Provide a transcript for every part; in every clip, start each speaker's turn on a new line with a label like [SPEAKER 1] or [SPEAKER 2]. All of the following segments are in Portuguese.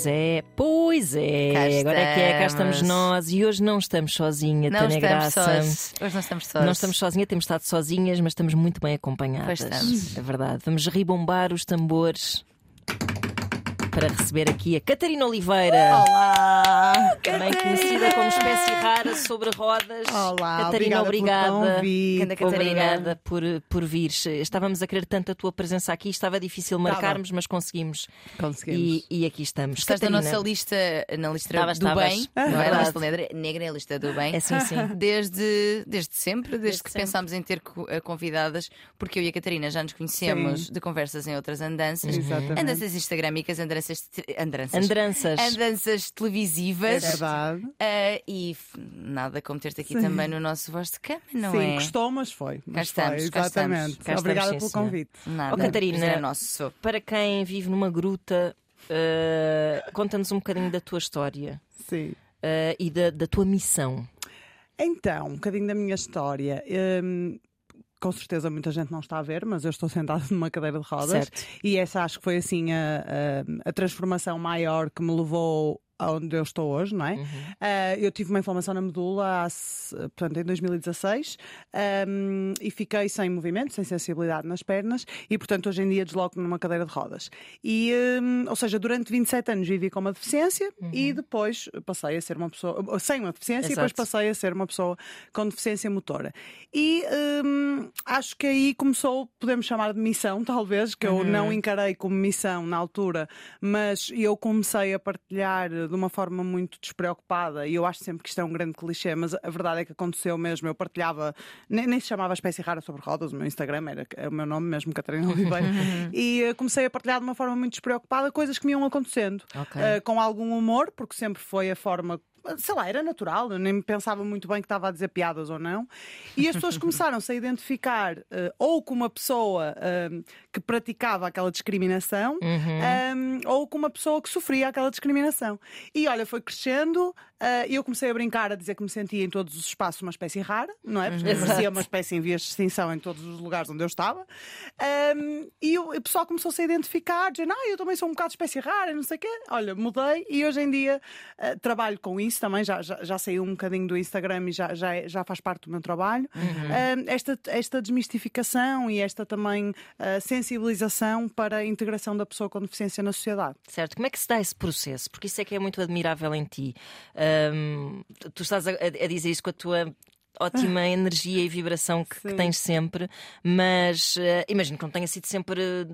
[SPEAKER 1] Pois é, pois é.
[SPEAKER 2] Cá
[SPEAKER 1] Agora é que é, cá estamos nós e hoje não estamos sozinha,
[SPEAKER 2] Não
[SPEAKER 1] Tânia
[SPEAKER 2] estamos
[SPEAKER 1] Graça.
[SPEAKER 2] sós. Hoje não estamos sós.
[SPEAKER 1] Não estamos sozinha, temos estado sozinhas, mas estamos muito bem acompanhadas.
[SPEAKER 2] Pois estamos.
[SPEAKER 1] É verdade. Vamos ribombar os tambores para receber aqui a Catarina Oliveira.
[SPEAKER 3] Olá!
[SPEAKER 1] Também conhecida como espécie rara sobre rodas.
[SPEAKER 3] Olá,
[SPEAKER 1] Catarina,
[SPEAKER 3] obrigada
[SPEAKER 1] obrigada.
[SPEAKER 2] Catarina.
[SPEAKER 1] Obrigada por, por vires. Estávamos a querer tanto a tua presença aqui, estava difícil marcarmos, mas conseguimos.
[SPEAKER 3] Conseguimos.
[SPEAKER 1] E, e aqui estamos.
[SPEAKER 2] Estás na
[SPEAKER 1] Catarina.
[SPEAKER 2] nossa lista, na lista
[SPEAKER 1] Estavas,
[SPEAKER 2] do
[SPEAKER 1] estavas.
[SPEAKER 2] bem,
[SPEAKER 1] É
[SPEAKER 2] não é? Na
[SPEAKER 1] verdade.
[SPEAKER 2] lista negra, é a lista do bem.
[SPEAKER 1] É sim, sim.
[SPEAKER 2] Desde, desde sempre, desde,
[SPEAKER 1] Desde
[SPEAKER 2] que
[SPEAKER 1] sempre.
[SPEAKER 2] pensámos em ter eh, convidadas, porque eu e a Catarina já nos conhecemos
[SPEAKER 3] Sim.
[SPEAKER 2] de conversas em outras andanças.
[SPEAKER 3] Exatamente.
[SPEAKER 2] Andanças instagramicas, andanças, andanças,
[SPEAKER 1] Andranças.
[SPEAKER 2] andanças televisivas.
[SPEAKER 3] É verdade.
[SPEAKER 2] Ah, e nada como ter-te aqui
[SPEAKER 3] Sim.
[SPEAKER 2] também no nosso voz de cama, não
[SPEAKER 3] Sim,
[SPEAKER 2] é?
[SPEAKER 3] gostou, mas foi. Mas
[SPEAKER 2] estamos,
[SPEAKER 3] foi,
[SPEAKER 2] cá
[SPEAKER 3] exatamente.
[SPEAKER 1] Cá estamos,
[SPEAKER 3] Obrigada
[SPEAKER 1] sim,
[SPEAKER 3] pelo
[SPEAKER 1] senhora.
[SPEAKER 3] convite.
[SPEAKER 2] Nada.
[SPEAKER 1] Oh, Catarina.
[SPEAKER 2] É nosso.
[SPEAKER 1] Para quem vive numa gruta, eh, conta-nos um bocadinho da tua história
[SPEAKER 3] Sim.
[SPEAKER 1] eh, e da, da tua missão.
[SPEAKER 3] Então, um bocadinho da minha história. Hum, com certeza muita gente não está a ver, mas eu estou sentada numa cadeira de rodas.
[SPEAKER 1] Certo.
[SPEAKER 3] E essa acho que foi assim a, a- a transformação maior que me levou aonde eu estou hoje, não é?
[SPEAKER 1] Uhum.
[SPEAKER 3] Ah, eu tive uma inflamação na medula há, portanto, em 2016 ahm, e fiquei sem movimento, sem sensibilidade nas pernas e, portanto, hoje em dia desloco-me numa cadeira de rodas. E, hum, ou seja, durante 27 anos vivi com uma deficiência e depois passei a ser uma pessoa sem uma deficiência e depois
[SPEAKER 1] Exato.
[SPEAKER 3] passei a ser uma pessoa com deficiência motora. E hum, acho que aí começou, podemos chamar de missão, talvez, que eu não encarei como missão na altura, mas eu comecei a partilhar de uma forma muito despreocupada e eu acho sempre que isto é um grande clichê, mas a verdade é que aconteceu mesmo. Eu partilhava, nem, nem se chamava Espécie Rara sobre Rodas, o meu Instagram era o meu nome mesmo, Catarina Oliveira, e eh, comecei a partilhar de uma forma muito despreocupada coisas que me iam acontecendo,
[SPEAKER 1] Ok.
[SPEAKER 3] Eh, com algum humor, porque sempre foi a forma. Sei lá, era natural, eu nem pensava muito bem que estava a dizer piadas ou não. E as pessoas começaram-se a identificar eh, ou com uma pessoa eh, que praticava aquela discriminação
[SPEAKER 1] Uhum.
[SPEAKER 3] eh, ou com uma pessoa que sofria aquela discriminação. E olha, foi crescendo e eu comecei a brincar, a dizer que me sentia em todos os espaços uma espécie rara, não é? Porque
[SPEAKER 1] Exato.
[SPEAKER 3] parecia uma espécie em vias de extinção em todos os lugares onde eu estava. Um, e o, o pessoal começou-se a identificar, dizendo, ah, eu também sou um bocado espécie rara, não sei o quê. Olha, mudei e hoje em dia eh, trabalho com isso também, já, já, já saiu um bocadinho do Instagram e já, já, é- já faz parte do meu trabalho. Um, esta, esta desmistificação e esta também eh, sensibilização para a integração da pessoa com deficiência na sociedade.
[SPEAKER 1] Certo, como é que se dá esse processo? Porque isso é que é muito admirável em ti. Ahm, tu estás a, a dizer isso com a tua ótima energia e vibração que, que tens sempre, mas eh, imagino que não tenha sido sempre eh,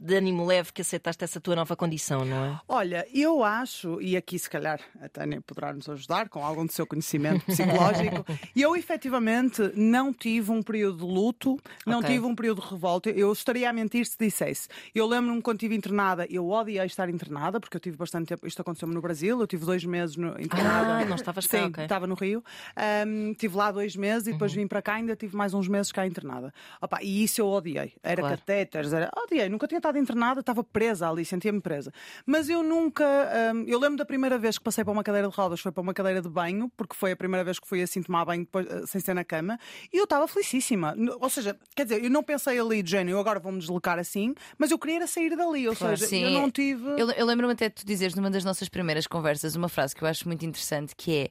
[SPEAKER 1] de ânimo leve que aceitaste essa tua nova condição, não é?
[SPEAKER 3] Olha, eu acho, e aqui se calhar a Tânia poderá nos ajudar com algum do seu conhecimento psicológico, eu efetivamente não tive um período de luto, não
[SPEAKER 1] Ok.
[SPEAKER 3] tive um período de revolta. Eu estaria a mentir se dissesse. Eu lembro-me quando estive internada, eu odiei estar internada, porque eu tive bastante tempo, isto aconteceu-me no Brasil, eu tive dois meses no, internada.
[SPEAKER 1] Ah, não estavas cá,
[SPEAKER 3] Sim,
[SPEAKER 1] ok.
[SPEAKER 3] estava no Rio. Ahm, tive lá dois meses e depois
[SPEAKER 1] Uhum.
[SPEAKER 3] vim para cá, ainda tive mais uns meses cá internada. Opa, e isso eu odiei. Era
[SPEAKER 1] Claro.
[SPEAKER 3] catéteres, era. Odiei, nunca tinha estado internada, estava presa ali, sentia-me presa. Mas eu nunca. hum, eu lembro da primeira vez que passei para uma cadeira de rodas, foi para uma cadeira de banho, porque foi a primeira vez que fui assim tomar banho depois, eh, sem ser na cama, e eu estava felicíssima. Ou seja, quer dizer, eu não pensei ali de género, eu agora vou-me deslocar assim, mas eu queria era sair dali. Ou
[SPEAKER 1] Claro.
[SPEAKER 3] seja,
[SPEAKER 2] Sim.
[SPEAKER 3] eu não tive.
[SPEAKER 2] Eu, eu lembro-me até de tu dizeres numa das nossas primeiras conversas uma frase que eu acho muito interessante que é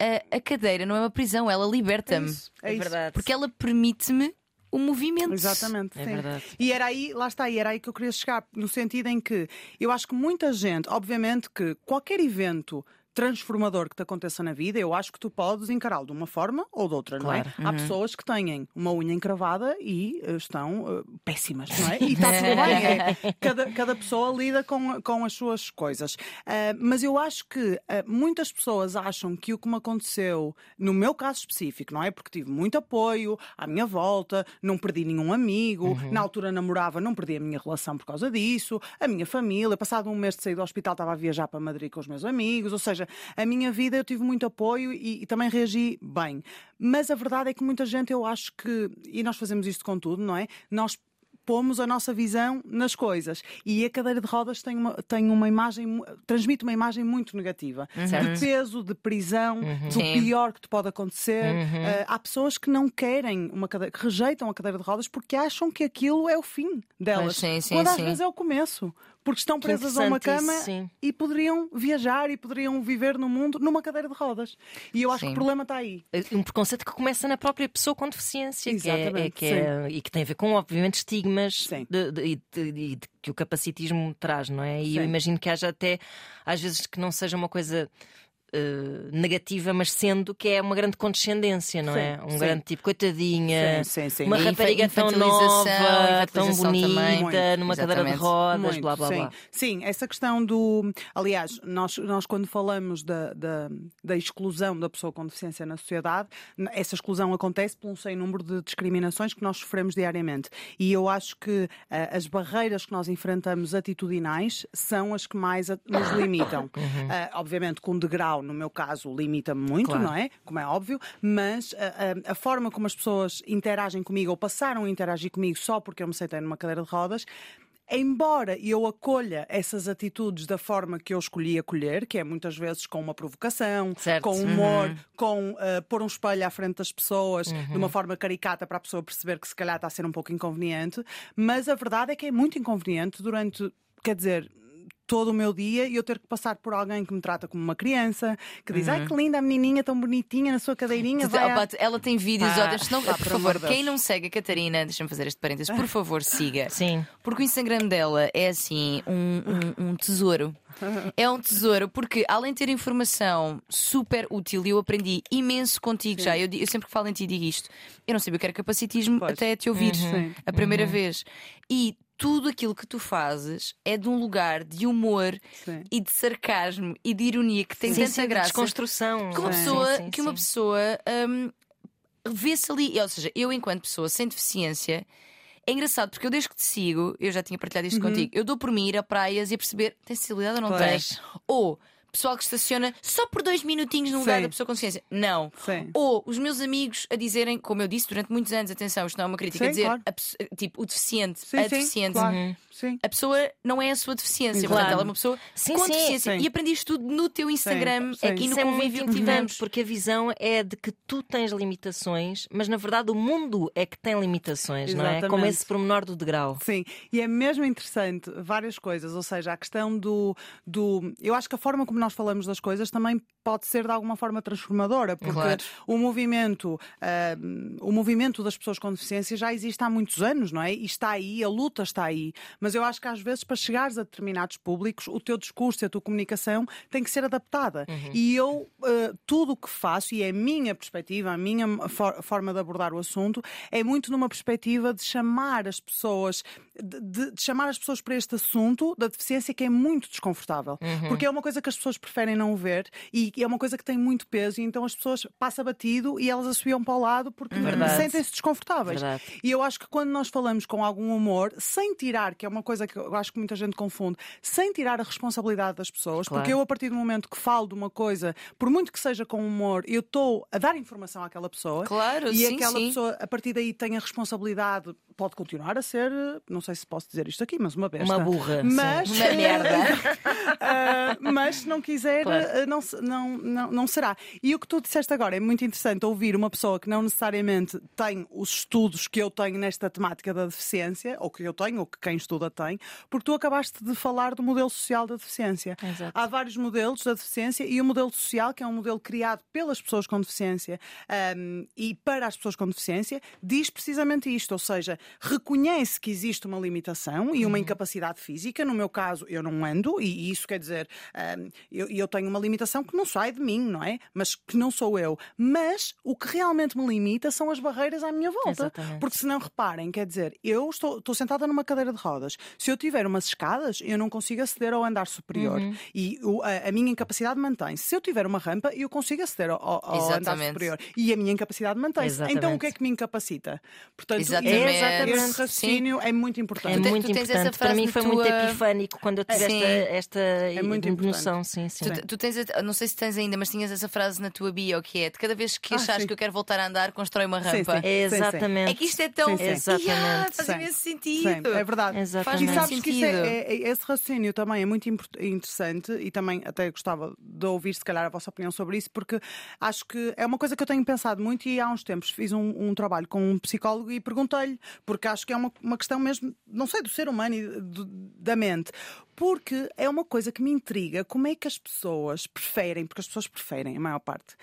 [SPEAKER 2] a, a cadeira não é uma prisão, ela
[SPEAKER 3] É
[SPEAKER 2] liberta-me.
[SPEAKER 3] isso, é isso.
[SPEAKER 2] Porque ela permite-me o movimento.
[SPEAKER 3] Exatamente,
[SPEAKER 1] É
[SPEAKER 3] sim.
[SPEAKER 1] verdade.
[SPEAKER 3] E era aí, lá está, e era aí que eu queria chegar, no sentido em que eu acho que muita gente, obviamente que qualquer evento transformador que te aconteça na vida, eu acho que tu podes encará-lo de uma forma ou de outra, não é?
[SPEAKER 1] Claro.
[SPEAKER 3] Há pessoas que têm uma unha encravada e eh, estão eh, péssimas, não é? E está tudo bem, é. cada, cada pessoa lida com, com as suas coisas. Ah, mas eu acho que ah, muitas pessoas acham que o que me aconteceu, no meu caso específico, não é? Porque tive muito apoio à minha volta, não perdi nenhum amigo, na altura namorava, não perdi a minha relação por causa disso, a minha família, passado um mês de sair do hospital, estava a viajar para Madrid com os meus amigos, ou seja, a minha vida eu tive muito apoio e, e também reagi bem. Mas a verdade é que muita gente, eu acho que, e nós fazemos isto com tudo, não é? Nós pomos a nossa visão nas coisas. E a cadeira de rodas tem uma, tem uma imagem, transmite uma imagem muito negativa. De peso, de prisão, do
[SPEAKER 2] Sim.
[SPEAKER 3] pior que te pode acontecer. Eh, há pessoas que não querem uma cadeira, que rejeitam a cadeira de rodas porque acham que aquilo é o fim delas.
[SPEAKER 2] Sim, sim,
[SPEAKER 3] quando às vezes é o começo. Porque estão presas a uma cama
[SPEAKER 1] isso,
[SPEAKER 3] e poderiam viajar e poderiam viver no mundo numa cadeira de rodas. E eu acho
[SPEAKER 2] Sim.
[SPEAKER 3] que o problema está aí.
[SPEAKER 1] Um preconceito que começa na própria pessoa com deficiência que é- é, que é- e que tem a ver com, obviamente, estigmas de- de- de- que o capacitismo traz, não é? E eu
[SPEAKER 3] Sim.
[SPEAKER 1] imagino que haja até, às vezes, que não seja uma coisa. Eh, negativa, mas sendo que é uma grande condescendência, não
[SPEAKER 3] Sim,
[SPEAKER 1] é? Um
[SPEAKER 3] sim.
[SPEAKER 1] grande tipo, coitadinha,
[SPEAKER 3] Sim,
[SPEAKER 1] uma rapariga tão nova, tão bonita,
[SPEAKER 2] também.
[SPEAKER 1] Numa cadeira de
[SPEAKER 2] Exatamente.
[SPEAKER 1] rodas,
[SPEAKER 3] Muito,
[SPEAKER 1] blá blá blá.
[SPEAKER 3] Sim, essa questão do. Aliás, nós, nós quando falamos da, da, da exclusão da pessoa com deficiência na sociedade, essa exclusão acontece por um sem número de discriminações que nós sofremos diariamente. E eu acho que ah, as barreiras que nós enfrentamos atitudinais são as que mais nos limitam. Ah, obviamente, com um degrau, no meu caso, limita-me muito,
[SPEAKER 1] Claro.
[SPEAKER 3] não é? Como é óbvio, mas ah, ah, a forma como as pessoas interagem comigo ou passaram a interagir comigo só porque eu me sentei numa cadeira de rodas. Embora eu acolha essas atitudes da forma que eu escolhi acolher, que é muitas vezes com uma provocação,
[SPEAKER 1] Certo.
[SPEAKER 3] com humor, com ah, pôr um espelho à frente das pessoas de uma forma caricata para a pessoa perceber que se calhar está a ser um pouco inconveniente, mas a verdade é que é muito inconveniente durante, quer dizer, todo o meu dia e eu ter que passar por alguém que me trata como uma criança, que diz, ai que linda a menininha, tão bonitinha na sua cadeirinha. Vai à-"
[SPEAKER 2] opa, ela tem vídeos ótimos. Senão,
[SPEAKER 3] pá,
[SPEAKER 2] por
[SPEAKER 3] por
[SPEAKER 2] favor,
[SPEAKER 3] amor de
[SPEAKER 2] quem
[SPEAKER 3] Deus.
[SPEAKER 2] não segue a Catarina, deixa-me fazer este parênteses, por favor, siga.
[SPEAKER 1] Sim.
[SPEAKER 2] Porque o Instagram dela é assim um, um- um tesouro. É um tesouro, porque além de ter informação super útil, e eu aprendi imenso contigo já. Eu, di- eu sempre que falo em ti digo isto. Eu não sabia o que era capacitismo
[SPEAKER 3] Pois.
[SPEAKER 2] até te ouvir
[SPEAKER 3] Sim.
[SPEAKER 2] a primeira vez. E tudo aquilo que tu fazes é de um lugar de humor
[SPEAKER 3] Sim.
[SPEAKER 2] e de sarcasmo e de ironia que tem
[SPEAKER 1] Sim,
[SPEAKER 2] tanta
[SPEAKER 1] sim, de
[SPEAKER 2] graça
[SPEAKER 1] desconstrução.
[SPEAKER 2] que uma
[SPEAKER 3] Sim,
[SPEAKER 2] pessoa,
[SPEAKER 1] sim,
[SPEAKER 2] que uma pessoa hum, vê-se ali. Ou seja, eu, enquanto pessoa sem deficiência, é engraçado porque eu desde que te sigo, eu já tinha partilhado isto contigo, eu dou por mim ir a praias e a perceber tem sensibilidade ou não
[SPEAKER 3] Pois.
[SPEAKER 2] tens. Ou pessoal que estaciona só por dois minutinhos no lugar
[SPEAKER 3] Sim.
[SPEAKER 2] da pessoa com deficiência. Não.
[SPEAKER 3] Sim.
[SPEAKER 2] Ou os meus amigos a dizerem, como eu disse durante muitos anos, atenção, isto não é uma crítica,
[SPEAKER 3] Sim,
[SPEAKER 2] a dizer
[SPEAKER 3] claro.
[SPEAKER 2] a tipo o deficiente,
[SPEAKER 3] Sim,
[SPEAKER 2] a deficiente.
[SPEAKER 3] claro. Sim.
[SPEAKER 2] A pessoa não é a sua deficiência,
[SPEAKER 3] Exato.
[SPEAKER 2] portanto, ela é uma pessoa
[SPEAKER 1] Sim,
[SPEAKER 2] com
[SPEAKER 1] sim,
[SPEAKER 2] deficiência.
[SPEAKER 3] sim.
[SPEAKER 2] E aprendi isto tudo no teu Instagram
[SPEAKER 3] sim.
[SPEAKER 2] e no
[SPEAKER 1] Isso é muito
[SPEAKER 2] convívio que
[SPEAKER 1] importante
[SPEAKER 2] tivemos.
[SPEAKER 1] porque a visão é de que tu tens limitações, mas na verdade o mundo é que tem limitações, não é?
[SPEAKER 3] Exatamente.
[SPEAKER 1] Como esse pormenor do degrau.
[SPEAKER 3] Sim, e é mesmo interessante várias coisas, ou seja, a questão do, do. Eu acho que a forma como nós falamos das coisas também pode ser de alguma forma transformadora, porque
[SPEAKER 2] Claro.
[SPEAKER 3] o movimento, ah, o movimento das pessoas com deficiência já existe há muitos anos, não é? E está aí, a luta está aí. Mas eu acho que às vezes, para chegares a determinados públicos, o teu discurso e a tua comunicação tem que ser adaptada. E eu, ah, tudo o que faço, e é a minha perspectiva, a minha for- forma de abordar o assunto, é muito numa perspectiva de chamar as pessoas, de, de- de chamar as pessoas para este assunto da deficiência que é muito desconfortável. Porque é uma coisa que as pessoas preferem não ver e é uma coisa que tem muito peso, e então as pessoas passam batido e elas assobiam para o lado porque
[SPEAKER 1] Verdade.
[SPEAKER 3] sentem-se desconfortáveis.
[SPEAKER 1] Verdade.
[SPEAKER 3] E eu acho que quando nós falamos com algum humor, sem tirar, que é uma coisa que eu acho que muita gente confunde, sem tirar a responsabilidade das pessoas,
[SPEAKER 1] Claro.
[SPEAKER 3] porque eu, a partir do momento que falo de uma coisa, por muito que seja com humor, eu estou a dar informação àquela pessoa.
[SPEAKER 2] Claro,
[SPEAKER 3] e
[SPEAKER 2] sim,
[SPEAKER 3] aquela
[SPEAKER 2] sim.
[SPEAKER 3] pessoa, a partir daí, tem a responsabilidade, pode continuar a ser, não sei se posso dizer isto aqui, mas uma besta.
[SPEAKER 1] Uma burra.
[SPEAKER 3] Mas,
[SPEAKER 2] Uma merda.
[SPEAKER 3] Ah, mas se não quiser,
[SPEAKER 1] Claro.
[SPEAKER 3] ah, não, não, não, não será. E o que tu disseste agora é muito interessante ouvir uma pessoa que não necessariamente tem os estudos que eu tenho nesta temática da deficiência, ou que eu tenho, ou que quem estuda tem, porque tu acabaste de falar do modelo social da deficiência.
[SPEAKER 1] Exato.
[SPEAKER 3] Há vários modelos da deficiência e o modelo social, que é um modelo criado pelas pessoas com deficiência ahm, e para as pessoas com deficiência, diz precisamente isto, ou seja, reconhece que existe uma limitação e uma incapacidade física. No meu caso, eu não ando, e isso quer dizer, ahm, eu, eu tenho uma limitação que não sai de mim, não é? Mas que não sou eu. Mas o que realmente me limita são as barreiras à minha volta.
[SPEAKER 1] Exatamente.
[SPEAKER 3] Porque se não reparem, quer dizer, eu estou, estou sentada numa cadeira de rodas. Se eu tiver umas escadas, eu não consigo aceder ao andar superior.
[SPEAKER 1] Uhum.
[SPEAKER 3] E o- a, a minha incapacidade mantém-se. Se eu tiver uma rampa, eu consigo aceder ao, ao- andar superior. E a minha incapacidade mantém-se. Então o que é que me incapacita? Portanto,
[SPEAKER 2] Exatamente.
[SPEAKER 3] esse
[SPEAKER 1] Exatamente.
[SPEAKER 3] raciocínio é muito
[SPEAKER 1] É
[SPEAKER 3] importante.
[SPEAKER 2] Te-
[SPEAKER 1] muito
[SPEAKER 2] tu tens essa
[SPEAKER 1] importante. Para mim foi muito
[SPEAKER 2] tua-
[SPEAKER 1] epifânico quando eu tive
[SPEAKER 2] Sim.
[SPEAKER 1] esta, esta
[SPEAKER 3] muito importante.
[SPEAKER 1] noção. Sim, sim.
[SPEAKER 2] Tu, tu tens, não sei se tens ainda, mas tinhas essa frase na tua bio que é de cada vez que
[SPEAKER 3] Ah,
[SPEAKER 2] achares
[SPEAKER 3] sim.
[SPEAKER 2] que eu quero voltar a andar, constrói uma
[SPEAKER 3] Sim,
[SPEAKER 2] rampa.
[SPEAKER 3] sim.
[SPEAKER 1] É
[SPEAKER 3] Sim, sim.
[SPEAKER 1] exatamente.
[SPEAKER 2] É que isto é tão.
[SPEAKER 3] Sim, sim.
[SPEAKER 2] Yeah, faz
[SPEAKER 3] Sim.
[SPEAKER 2] imenso
[SPEAKER 3] Sim,
[SPEAKER 2] sentido.
[SPEAKER 3] é verdade.
[SPEAKER 1] Exatamente.
[SPEAKER 3] E
[SPEAKER 2] muito
[SPEAKER 3] sabes que é- é- é- esse raciocínio também é muito interessante e também até gostava de ouvir, se calhar, a vossa opinião sobre isso, porque acho que é uma coisa que eu tenho pensado muito e há uns tempos fiz um, um trabalho com um psicólogo e perguntei-lhe, porque acho que é uma, uma questão mesmo, não sei, do ser humano e do- da mente. Porque é uma coisa que me intriga como é que as pessoas preferem, porque as pessoas preferem, a maior parte,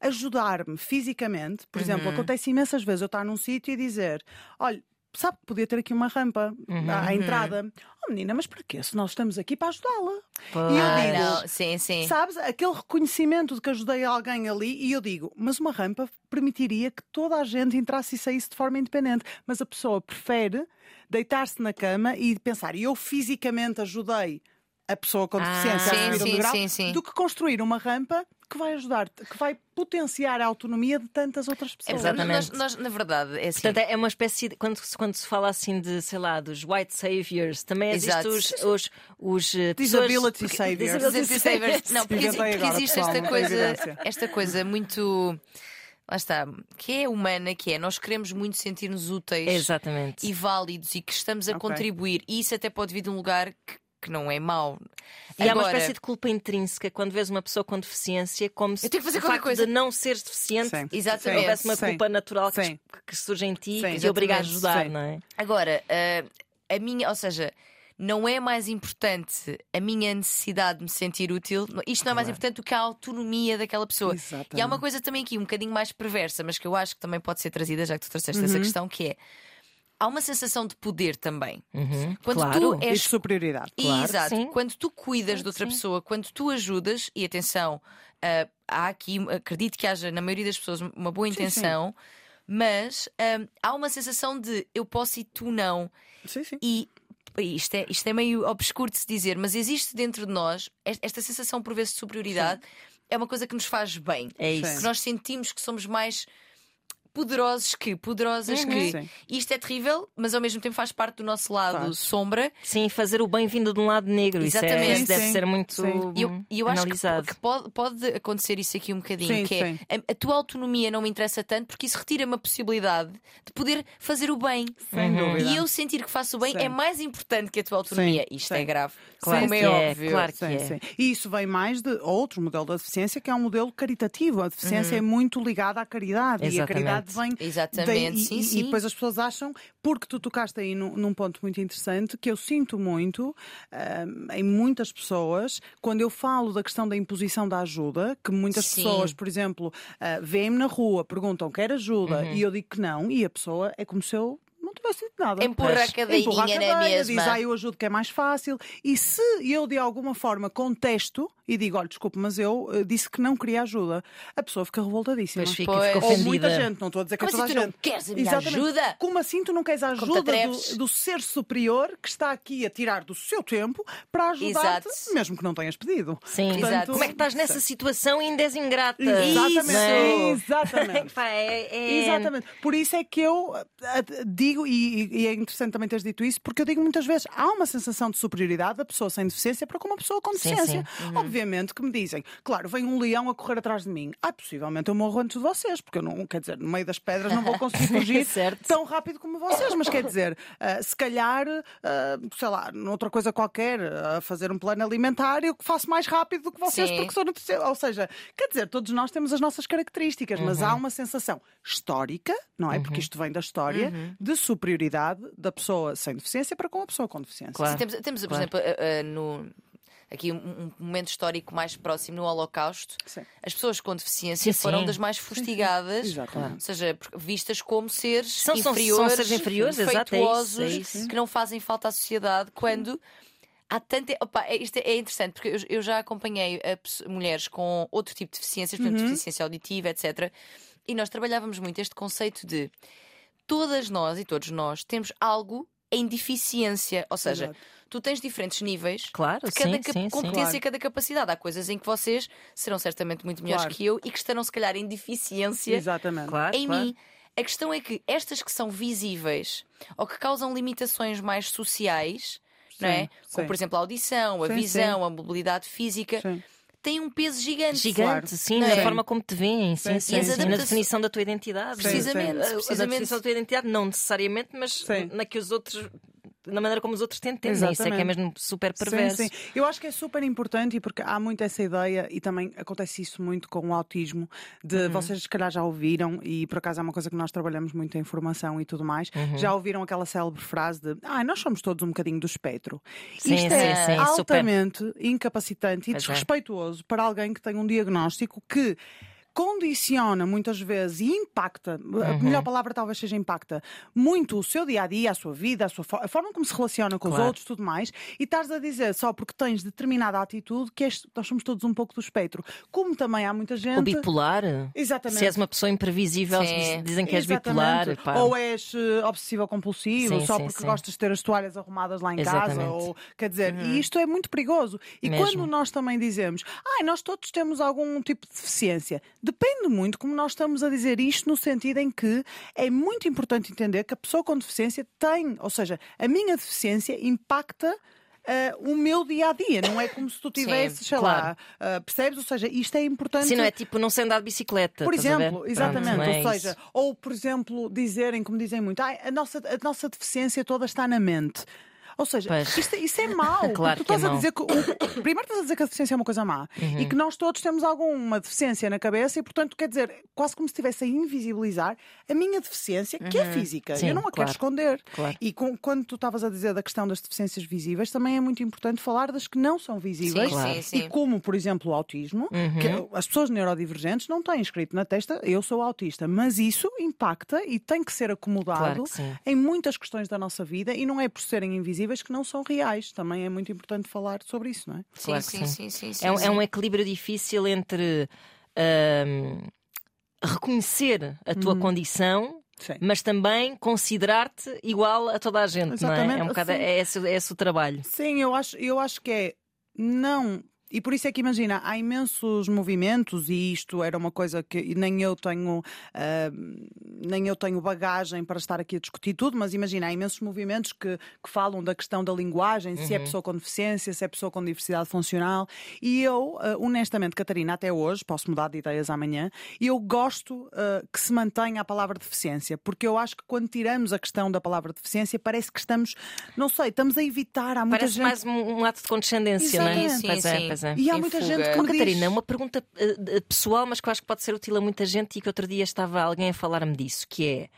[SPEAKER 3] ajudar-me fisicamente. Por exemplo,
[SPEAKER 2] Uhum.
[SPEAKER 3] acontece imensas vezes eu estar num sítio e dizer: olha. Sabe que podia ter aqui uma rampa à, à entrada. Oh menina, mas para quê? Se nós estamos aqui para ajudá-la. E eu
[SPEAKER 2] Ah,
[SPEAKER 3] digo,
[SPEAKER 2] não, sim, sim.
[SPEAKER 3] Sabes, aquele reconhecimento de que ajudei alguém ali, e eu digo, mas uma rampa permitiria que toda a gente entrasse e saísse de forma independente. Mas a pessoa prefere deitar-se na cama e pensar, eu fisicamente ajudei a pessoa com
[SPEAKER 1] Ah,
[SPEAKER 3] deficiência a
[SPEAKER 2] sim,
[SPEAKER 3] subir um
[SPEAKER 2] sim,
[SPEAKER 3] degrau,
[SPEAKER 2] sim, sim.
[SPEAKER 3] do que construir uma rampa que vai ajudar, que vai potenciar a autonomia de tantas outras pessoas.
[SPEAKER 1] Exatamente.
[SPEAKER 2] Nós, nós, na verdade, é assim.
[SPEAKER 1] Portanto, é uma espécie de. Quando, se- quando se fala assim de, sei lá, dos white saviors, também existem os. os, os eh, pessoas-
[SPEAKER 3] Disability
[SPEAKER 1] porque-
[SPEAKER 3] saviors.
[SPEAKER 1] disability
[SPEAKER 2] savers. Não, porque, porque existe esta coisa, esta coisa muito. Lá está, que é humana, que é nós queremos muito sentir-nos úteis
[SPEAKER 1] Exatamente.
[SPEAKER 2] e válidos e que estamos a
[SPEAKER 3] Ok.
[SPEAKER 2] contribuir. E isso até pode vir de um lugar que, que não é mau.
[SPEAKER 1] E há uma
[SPEAKER 2] Agora,
[SPEAKER 1] espécie de culpa intrínseca quando vês uma pessoa com deficiência, como se
[SPEAKER 2] Eu tenho que fazer
[SPEAKER 1] o
[SPEAKER 2] qualquer
[SPEAKER 1] facto
[SPEAKER 2] coisa.
[SPEAKER 1] de não seres deficiente
[SPEAKER 3] Sim.
[SPEAKER 2] Exatamente.
[SPEAKER 1] houvesse uma
[SPEAKER 3] Sim.
[SPEAKER 1] culpa natural que, que surge em ti que te obriga a ajudar,
[SPEAKER 3] Sim.
[SPEAKER 1] não é?
[SPEAKER 2] Agora, ah, a minha, ou seja, não é mais importante a minha necessidade de me sentir útil, isto não é mais importante do que a autonomia daquela pessoa.
[SPEAKER 3] Exatamente.
[SPEAKER 2] E há uma coisa também aqui um bocadinho mais perversa, mas que eu acho que também pode ser trazida, já que tu trouxeste
[SPEAKER 3] Uhum.
[SPEAKER 2] essa questão, que é há uma sensação de poder também.
[SPEAKER 1] Uhum,
[SPEAKER 2] Quando
[SPEAKER 1] claro.
[SPEAKER 2] tu
[SPEAKER 3] E de
[SPEAKER 2] és
[SPEAKER 3] superioridade.
[SPEAKER 1] Claro,
[SPEAKER 2] Exato.
[SPEAKER 1] sim.
[SPEAKER 2] Quando tu cuidas de outra
[SPEAKER 1] sim.
[SPEAKER 2] pessoa, quando tu ajudas, e atenção, ah, há aqui, acredito que haja na maioria das pessoas uma boa intenção, mas ah, há uma sensação de eu posso e tu não.
[SPEAKER 3] Sim, sim.
[SPEAKER 2] E e isto é, isto é meio obscuro de se dizer, mas existe dentro de nós es- esta sensação por vezes de superioridade. É uma coisa que nos faz bem.
[SPEAKER 1] É
[SPEAKER 3] Sim.
[SPEAKER 1] isso.
[SPEAKER 2] Que nós sentimos que somos mais poderosos que, poderosas que.
[SPEAKER 3] Sim.
[SPEAKER 2] Isto é terrível, mas ao mesmo tempo faz parte do nosso lado
[SPEAKER 3] Faz.
[SPEAKER 2] sombra.
[SPEAKER 1] Sim, fazer o bem vindo de um lado negro. Isso, é,
[SPEAKER 2] Exatamente.
[SPEAKER 1] isso deve
[SPEAKER 3] Sim,
[SPEAKER 1] ser muito.
[SPEAKER 2] E eu, e eu acho que,
[SPEAKER 1] analisado.
[SPEAKER 2] que pode, pode acontecer isso aqui um bocadinho,
[SPEAKER 3] Sim,
[SPEAKER 2] que é a, a tua autonomia não me interessa tanto porque isso retira-me a possibilidade de poder fazer o bem.
[SPEAKER 3] Sem dúvida.
[SPEAKER 2] E eu sentir que faço o bem
[SPEAKER 3] Sim.
[SPEAKER 2] é mais importante que a tua autonomia.
[SPEAKER 3] Sim,
[SPEAKER 2] Isto
[SPEAKER 3] sim.
[SPEAKER 2] é grave.
[SPEAKER 1] Claro
[SPEAKER 2] Como é,
[SPEAKER 1] é,
[SPEAKER 2] óbvio.
[SPEAKER 1] claro que
[SPEAKER 3] Sim,
[SPEAKER 1] é.
[SPEAKER 3] sim. E isso vem mais de outro modelo da deficiência, que é um modelo caritativo. A deficiência é muito ligada à caridade. E a
[SPEAKER 1] Exatamente.
[SPEAKER 3] Vem.
[SPEAKER 2] Exatamente, sim,
[SPEAKER 3] e-
[SPEAKER 2] sim.
[SPEAKER 3] E depois as pessoas acham, porque tu tocaste aí num, num ponto muito interessante, que eu sinto muito ahm, em muitas pessoas, quando eu falo da questão da imposição da ajuda, que muitas
[SPEAKER 2] Sim.
[SPEAKER 3] pessoas, por exemplo, ah, veem-me na rua, perguntam quer ajuda,
[SPEAKER 2] Uhum.
[SPEAKER 3] e eu digo que não, e a pessoa é como se eu. Não tivesse dito nada.
[SPEAKER 2] Empurra a cadeirinha
[SPEAKER 3] Empurra a
[SPEAKER 2] na
[SPEAKER 3] cadeira,
[SPEAKER 2] mesma.
[SPEAKER 3] Diz, ah, eu ajudo que é mais fácil. E se eu de alguma forma contesto e digo, olha, desculpe, mas eu eh, disse que não queria ajuda, a pessoa fica revoltadíssima.
[SPEAKER 1] Pois fica,
[SPEAKER 2] Pois.
[SPEAKER 1] fica
[SPEAKER 3] Ou
[SPEAKER 1] ofendida.
[SPEAKER 3] muita gente, não estou a dizer que
[SPEAKER 2] Como
[SPEAKER 3] é toda
[SPEAKER 2] assim
[SPEAKER 3] a
[SPEAKER 2] tu não
[SPEAKER 3] gente.
[SPEAKER 2] queres a minha
[SPEAKER 3] Exatamente.
[SPEAKER 2] ajuda?
[SPEAKER 3] Como assim tu não queres a ajuda do, do ser superior que está aqui a tirar do seu tempo para ajudar-te,
[SPEAKER 2] Exato.
[SPEAKER 3] mesmo que não tenhas pedido?
[SPEAKER 1] Sim,
[SPEAKER 2] Exato.
[SPEAKER 1] Como é que estás nessa situação e ainda és ingrata?
[SPEAKER 3] Exatamente.
[SPEAKER 1] Isso.
[SPEAKER 3] Exatamente.
[SPEAKER 1] É- é-
[SPEAKER 3] Exatamente. Por isso é que eu ah, ah, digo, e, e é interessante também teres dito isso, porque eu digo muitas vezes: há uma sensação de superioridade da pessoa sem deficiência para com uma pessoa com
[SPEAKER 1] Sim,
[SPEAKER 3] deficiência.
[SPEAKER 1] sim. Uhum.
[SPEAKER 3] Obviamente que me dizem, claro, vem um leão a correr atrás de mim. Ah, possivelmente eu morro antes de vocês, porque eu não, quer dizer, no meio das pedras não vou conseguir fugir tão rápido como vocês, mas quer dizer, ah, se calhar, ah, sei lá, noutra coisa qualquer, a fazer um plano alimentar, eu faço mais rápido do que vocês
[SPEAKER 2] Sim.
[SPEAKER 3] porque sou deficiente. Ou seja, quer dizer, todos nós temos as nossas características, mas
[SPEAKER 1] Uhum.
[SPEAKER 3] há uma sensação histórica, não é? Porque isto vem da história,
[SPEAKER 1] Uhum.
[SPEAKER 3] de superioridade da pessoa sem deficiência para com a pessoa com deficiência.
[SPEAKER 1] Claro.
[SPEAKER 2] Sim, temos, temos, por
[SPEAKER 1] claro.
[SPEAKER 2] exemplo, a- a- no, aqui um, um momento histórico mais próximo no Holocausto.
[SPEAKER 3] Sim.
[SPEAKER 2] As pessoas com deficiência
[SPEAKER 1] Sim,
[SPEAKER 2] foram
[SPEAKER 1] sim.
[SPEAKER 2] das mais fustigadas,
[SPEAKER 3] Exatamente.
[SPEAKER 2] ou seja, por- vistas como seres
[SPEAKER 1] São- são- são
[SPEAKER 2] inferiores,
[SPEAKER 1] seres inferiores, é isso,
[SPEAKER 2] defeituosos,
[SPEAKER 1] é isso.
[SPEAKER 2] que não fazem falta à sociedade, quando há tanta. Opa, é- isto é interessante, porque eu, eu já acompanhei a mulheres com outro tipo de deficiências, portanto,
[SPEAKER 3] Uhum.
[SPEAKER 2] deficiência auditiva, etc. E nós trabalhávamos muito este conceito de todas nós e todos nós temos algo em deficiência, ou seja,
[SPEAKER 3] Exato.
[SPEAKER 2] tu tens diferentes níveis
[SPEAKER 1] Claro,
[SPEAKER 2] de cada
[SPEAKER 1] sim, sim, sim.
[SPEAKER 2] competência
[SPEAKER 3] Claro.
[SPEAKER 2] e cada capacidade. Há coisas em que vocês serão certamente muito melhores
[SPEAKER 3] Claro.
[SPEAKER 2] que eu e que estarão, se calhar, em deficiência
[SPEAKER 3] Exatamente.
[SPEAKER 1] Claro,
[SPEAKER 2] em
[SPEAKER 1] claro.
[SPEAKER 2] mim. A questão é que estas que são visíveis ou que causam limitações mais sociais, não é?
[SPEAKER 3] Sim,
[SPEAKER 2] Como,
[SPEAKER 3] sim.
[SPEAKER 2] por exemplo, a audição, a
[SPEAKER 3] Sim,
[SPEAKER 2] visão,
[SPEAKER 3] sim.
[SPEAKER 2] a mobilidade física, Têm um peso gigante.
[SPEAKER 1] Gigante,
[SPEAKER 3] Claro.
[SPEAKER 1] sim,
[SPEAKER 2] Não
[SPEAKER 1] na
[SPEAKER 2] é?
[SPEAKER 1] forma como te veem, sim,
[SPEAKER 3] Sim,
[SPEAKER 1] sim,
[SPEAKER 3] sim,
[SPEAKER 1] na definição da tua identidade.
[SPEAKER 2] Precisamente,
[SPEAKER 3] sim.
[SPEAKER 1] A- A
[SPEAKER 2] precisamente.
[SPEAKER 1] definição da tua identidade, não necessariamente, mas
[SPEAKER 3] Sim.
[SPEAKER 1] na que os outros na maneira como os outros te entendem. Isso é que é
[SPEAKER 3] Exatamente.
[SPEAKER 1] mesmo super perverso.
[SPEAKER 3] Sim, sim. Eu acho que é super importante e porque há muito essa ideia e também acontece isso muito com o autismo de
[SPEAKER 1] Uhum.
[SPEAKER 3] vocês se calhar já ouviram e por acaso é uma coisa que nós trabalhamos muito em formação e tudo mais.
[SPEAKER 1] Uhum.
[SPEAKER 3] Já ouviram aquela célebre frase de ah, nós somos todos um bocadinho do espectro.
[SPEAKER 1] Sim,
[SPEAKER 3] Isto
[SPEAKER 1] sim,
[SPEAKER 3] é
[SPEAKER 1] sim, super.
[SPEAKER 3] altamente incapacitante e
[SPEAKER 1] Pois é.
[SPEAKER 3] desrespeituoso para alguém que tem um diagnóstico que condiciona muitas vezes e impacta, a
[SPEAKER 1] Uhum.
[SPEAKER 3] melhor palavra talvez seja impacta, muito o seu dia a dia, a sua vida, a, sua fo- a forma como se relaciona com os
[SPEAKER 1] Claro.
[SPEAKER 3] outros, tudo mais, e estás a dizer só porque tens determinada atitude que és- nós somos todos um pouco do espectro. Como também há muita gente.
[SPEAKER 1] O bipolar.
[SPEAKER 3] Exatamente.
[SPEAKER 1] Se és uma pessoa imprevisível,
[SPEAKER 2] Sim.
[SPEAKER 1] dizem que és
[SPEAKER 3] Exatamente.
[SPEAKER 1] bipolar. pá.
[SPEAKER 3] Ou és eh, obsessivo compulsivo,
[SPEAKER 1] Sim,
[SPEAKER 3] só
[SPEAKER 1] sim,
[SPEAKER 3] porque
[SPEAKER 1] sim.
[SPEAKER 3] gostas de ter as toalhas arrumadas lá em casa.
[SPEAKER 1] Exatamente.
[SPEAKER 3] Ou, quer dizer, e isto é muito perigoso. E
[SPEAKER 1] Mesmo.
[SPEAKER 3] quando nós também dizemos, ai, nós todos temos algum tipo de deficiência, depende muito como nós estamos a dizer isto, no sentido em que é muito importante entender que a pessoa com deficiência tem, ou seja, a minha deficiência impacta. eh, o meu dia a dia, não é como se tu tivesses, sei
[SPEAKER 1] claro.
[SPEAKER 3] lá, eh, percebes? Ou seja, isto é importante.
[SPEAKER 1] Sim, não é tipo não sei andar de bicicleta.
[SPEAKER 3] Por exemplo,
[SPEAKER 1] Pronto,
[SPEAKER 3] exatamente.
[SPEAKER 1] é
[SPEAKER 3] ou
[SPEAKER 1] isso.
[SPEAKER 3] seja, ou por exemplo, dizerem, como dizem muito, "Ai, a, nossa, a nossa deficiência toda está na mente. Ou seja, isto, isso é mau.
[SPEAKER 1] Claro
[SPEAKER 3] tu
[SPEAKER 1] que é
[SPEAKER 3] estás a
[SPEAKER 1] mau.
[SPEAKER 3] dizer que. o- Primeiro estás a dizer que a deficiência é uma coisa má
[SPEAKER 1] Uhum.
[SPEAKER 3] e que nós todos temos alguma deficiência na cabeça e, portanto, quer dizer, quase como se estivesse a invisibilizar a minha deficiência, que é física.
[SPEAKER 1] Uhum. Sim,
[SPEAKER 3] Eu não a quero
[SPEAKER 1] claro.
[SPEAKER 3] esconder.
[SPEAKER 1] Claro.
[SPEAKER 3] E com- quando tu estavas a dizer da questão das deficiências visíveis, também é muito importante falar das que não são visíveis.
[SPEAKER 2] Sim,
[SPEAKER 1] Claro.
[SPEAKER 2] sim, sim.
[SPEAKER 3] E como, por exemplo, o autismo, que
[SPEAKER 1] Uhum.
[SPEAKER 3] as pessoas neurodivergentes não têm escrito na testa eu sou autista, mas isso impacta e tem que ser acomodado
[SPEAKER 1] que
[SPEAKER 3] em muitas questões da nossa vida e não é por serem invisíveis que não são reais. Também é muito importante falar sobre isso, não é?
[SPEAKER 2] Sim,
[SPEAKER 1] Claro
[SPEAKER 2] sim,
[SPEAKER 1] sim.
[SPEAKER 2] sim, sim, sim,
[SPEAKER 1] É, um-
[SPEAKER 2] sim.
[SPEAKER 1] é um equilíbrio difícil entre ahm, reconhecer a tua condição.
[SPEAKER 3] Sim.
[SPEAKER 1] Mas também considerar-te igual a toda a gente, não é?
[SPEAKER 3] Exatamente,
[SPEAKER 1] É um bocado é esse, é esse o trabalho.
[SPEAKER 3] Sim, eu acho, eu acho que é não. E por isso é que imagina, há imensos movimentos e isto era uma coisa que nem eu tenho ah, nem eu tenho bagagem para estar aqui a discutir tudo, mas imagina, há imensos movimentos que, que falam da questão da linguagem, se é
[SPEAKER 1] Uhum.
[SPEAKER 3] pessoa com deficiência, se é pessoa com diversidade funcional. E eu, ah, honestamente, Catarina, até hoje, posso mudar de ideias amanhã, eu gosto ah, que se mantenha a palavra deficiência, porque eu acho que quando tiramos a questão da palavra deficiência, parece que estamos, não sei, estamos a evitar. Há muita
[SPEAKER 1] Parece
[SPEAKER 3] gente.
[SPEAKER 1] mais um, um ato de condescendência, não é?
[SPEAKER 3] Exatamente.
[SPEAKER 2] Sim,
[SPEAKER 1] Pois é,
[SPEAKER 2] sim.
[SPEAKER 1] pois
[SPEAKER 3] E há muita
[SPEAKER 2] fuga.
[SPEAKER 3] gente que
[SPEAKER 1] Oh, Catarina,
[SPEAKER 3] diz...
[SPEAKER 1] uma pergunta eh, pessoal, mas que eu acho que pode ser útil a muita gente e que outro dia estava alguém a falar-me disso, que é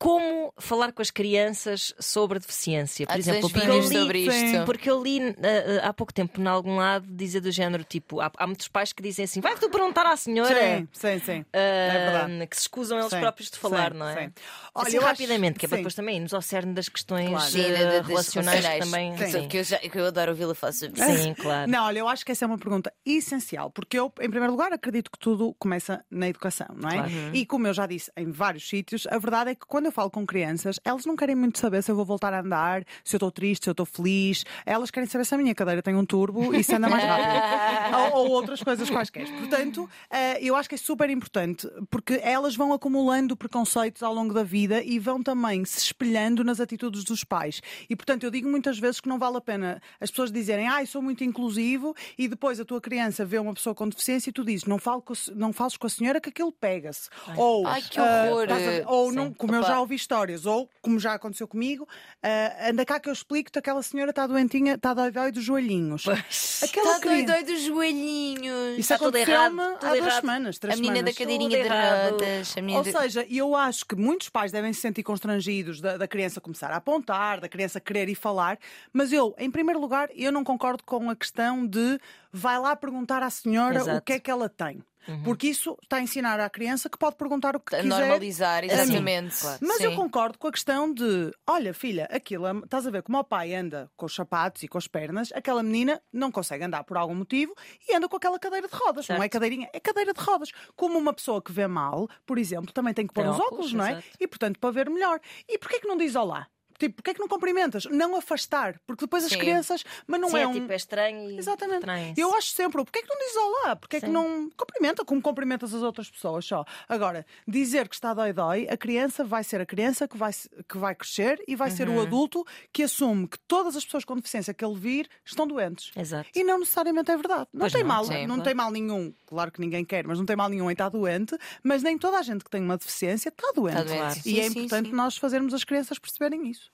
[SPEAKER 1] como falar com as crianças sobre a deficiência. Por
[SPEAKER 2] Há
[SPEAKER 1] exemplo, porque eu li-
[SPEAKER 2] sobre isto.
[SPEAKER 1] Porque eu li eh, há pouco tempo, em algum lado, dizer do género tipo: há, há muitos pais que dizem assim, vai tu perguntar à senhora.
[SPEAKER 3] Sim, sim, sim. é verdade.
[SPEAKER 1] ah, que se escusam eles
[SPEAKER 3] Sim,
[SPEAKER 1] próprios de falar,
[SPEAKER 3] sim,
[SPEAKER 1] não é?
[SPEAKER 3] sim. Olha,
[SPEAKER 1] assim
[SPEAKER 3] eu acho-
[SPEAKER 1] rapidamente, que é para depois também irmos ao cerne das questões
[SPEAKER 3] Claro.
[SPEAKER 2] Sim, das
[SPEAKER 1] relacionais que também.
[SPEAKER 3] Sim.
[SPEAKER 1] Sim,
[SPEAKER 2] Que eu, já, que eu adoro ouvi-la falar sobre isso.
[SPEAKER 1] Sim, claro.
[SPEAKER 3] Não, olha, eu acho que essa é uma pergunta essencial, porque eu, em primeiro lugar, acredito que tudo começa na educação, não é?
[SPEAKER 1] Claro.
[SPEAKER 3] E como eu já disse em vários sítios, a verdade é que quando eu falo com crianças, elas não querem muito saber se eu vou voltar a andar, se eu estou triste, se eu estou feliz. Elas querem saber se a minha cadeira tem um turbo e se anda mais rápido. ou, ou outras coisas quaisquer. Portanto, eh, eu acho que é super importante, porque elas vão acumulando preconceitos ao longo da vida e vão também se espelhando nas atitudes dos pais. E, portanto, eu digo muitas vezes que não vale a pena as pessoas dizerem, ah, eu sou muito inclusivo, e depois a tua criança vê uma pessoa com deficiência e tu dizes, não, falo com não fales com a senhora que aquilo pega-se. Ou,
[SPEAKER 2] Ai, que
[SPEAKER 3] ah,
[SPEAKER 2] horror.
[SPEAKER 3] ver? ou
[SPEAKER 1] Sim.
[SPEAKER 3] não, como eu
[SPEAKER 2] Opa.
[SPEAKER 3] Já ouvi histórias, ou como já aconteceu comigo, ah, anda cá que eu explico-te, aquela senhora está doentinha, está dói dos joelhinhos.
[SPEAKER 2] Está
[SPEAKER 3] criança-
[SPEAKER 2] doido dos joelhinhos.
[SPEAKER 3] Isso
[SPEAKER 1] Está tudo errado, tudo
[SPEAKER 3] há duas
[SPEAKER 1] errado.
[SPEAKER 3] semanas, três
[SPEAKER 2] a menina
[SPEAKER 3] semanas.
[SPEAKER 2] da cadeirinha de rodas. A
[SPEAKER 3] Ou
[SPEAKER 2] de...
[SPEAKER 3] seja, eu acho que muitos pais devem se sentir constrangidos da, da criança começar a apontar, da criança querer ir falar, mas eu, em primeiro lugar, eu não concordo com a questão de vai lá perguntar à senhora o
[SPEAKER 1] Exato.
[SPEAKER 3] que é que ela tem.
[SPEAKER 2] Uhum.
[SPEAKER 3] Porque isso está a ensinar à criança que pode perguntar o que
[SPEAKER 2] A
[SPEAKER 3] quiser.
[SPEAKER 2] normalizar, exatamente.
[SPEAKER 1] claro.
[SPEAKER 3] Mas
[SPEAKER 2] Sim.
[SPEAKER 3] eu concordo com a questão de, olha, filha, aquilo, é- estás a ver como o pai anda com os sapatos e com as pernas, aquela menina não consegue andar por algum motivo e anda com aquela cadeira de rodas. Não é
[SPEAKER 1] Certo.
[SPEAKER 3] cadeirinha, é cadeira de rodas. Como uma pessoa que vê mal, por exemplo, também tem que pôr
[SPEAKER 1] Tem
[SPEAKER 3] os
[SPEAKER 1] óculos,
[SPEAKER 3] óculos, não é?
[SPEAKER 1] exato.
[SPEAKER 3] E portanto para ver melhor. E porquê que não diz olá? Tipo, porquê que não cumprimentas? Não afastar, porque depois as
[SPEAKER 2] Sim.
[SPEAKER 3] crianças, mas não
[SPEAKER 1] Sim,
[SPEAKER 3] é
[SPEAKER 1] é,
[SPEAKER 3] um
[SPEAKER 1] tipo, é estranho e
[SPEAKER 3] Exatamente.
[SPEAKER 1] retraem-se.
[SPEAKER 3] Eu acho sempre, porquê é que não dizes olá? Porquê é que não cumprimenta como cumprimentas as outras pessoas só? Agora, dizer que está dói-dói, a criança vai ser a criança que vai, que vai crescer e vai ser
[SPEAKER 1] Uhum.
[SPEAKER 3] o adulto que assume que todas as pessoas com deficiência que ele vir estão doentes.
[SPEAKER 1] Exato.
[SPEAKER 3] E não necessariamente é verdade. Não
[SPEAKER 1] Pois
[SPEAKER 3] tem
[SPEAKER 1] não,
[SPEAKER 3] mal,
[SPEAKER 2] sim,
[SPEAKER 3] não
[SPEAKER 1] claro.
[SPEAKER 3] tem mal nenhum, claro que ninguém quer, mas não tem mal nenhum em estar doente, mas nem toda a gente que tem uma deficiência está doente.
[SPEAKER 2] Está doente.
[SPEAKER 1] Claro.
[SPEAKER 3] E
[SPEAKER 2] Sim,
[SPEAKER 3] é
[SPEAKER 2] sim,
[SPEAKER 3] importante nós fazermos as crianças perceberem isso.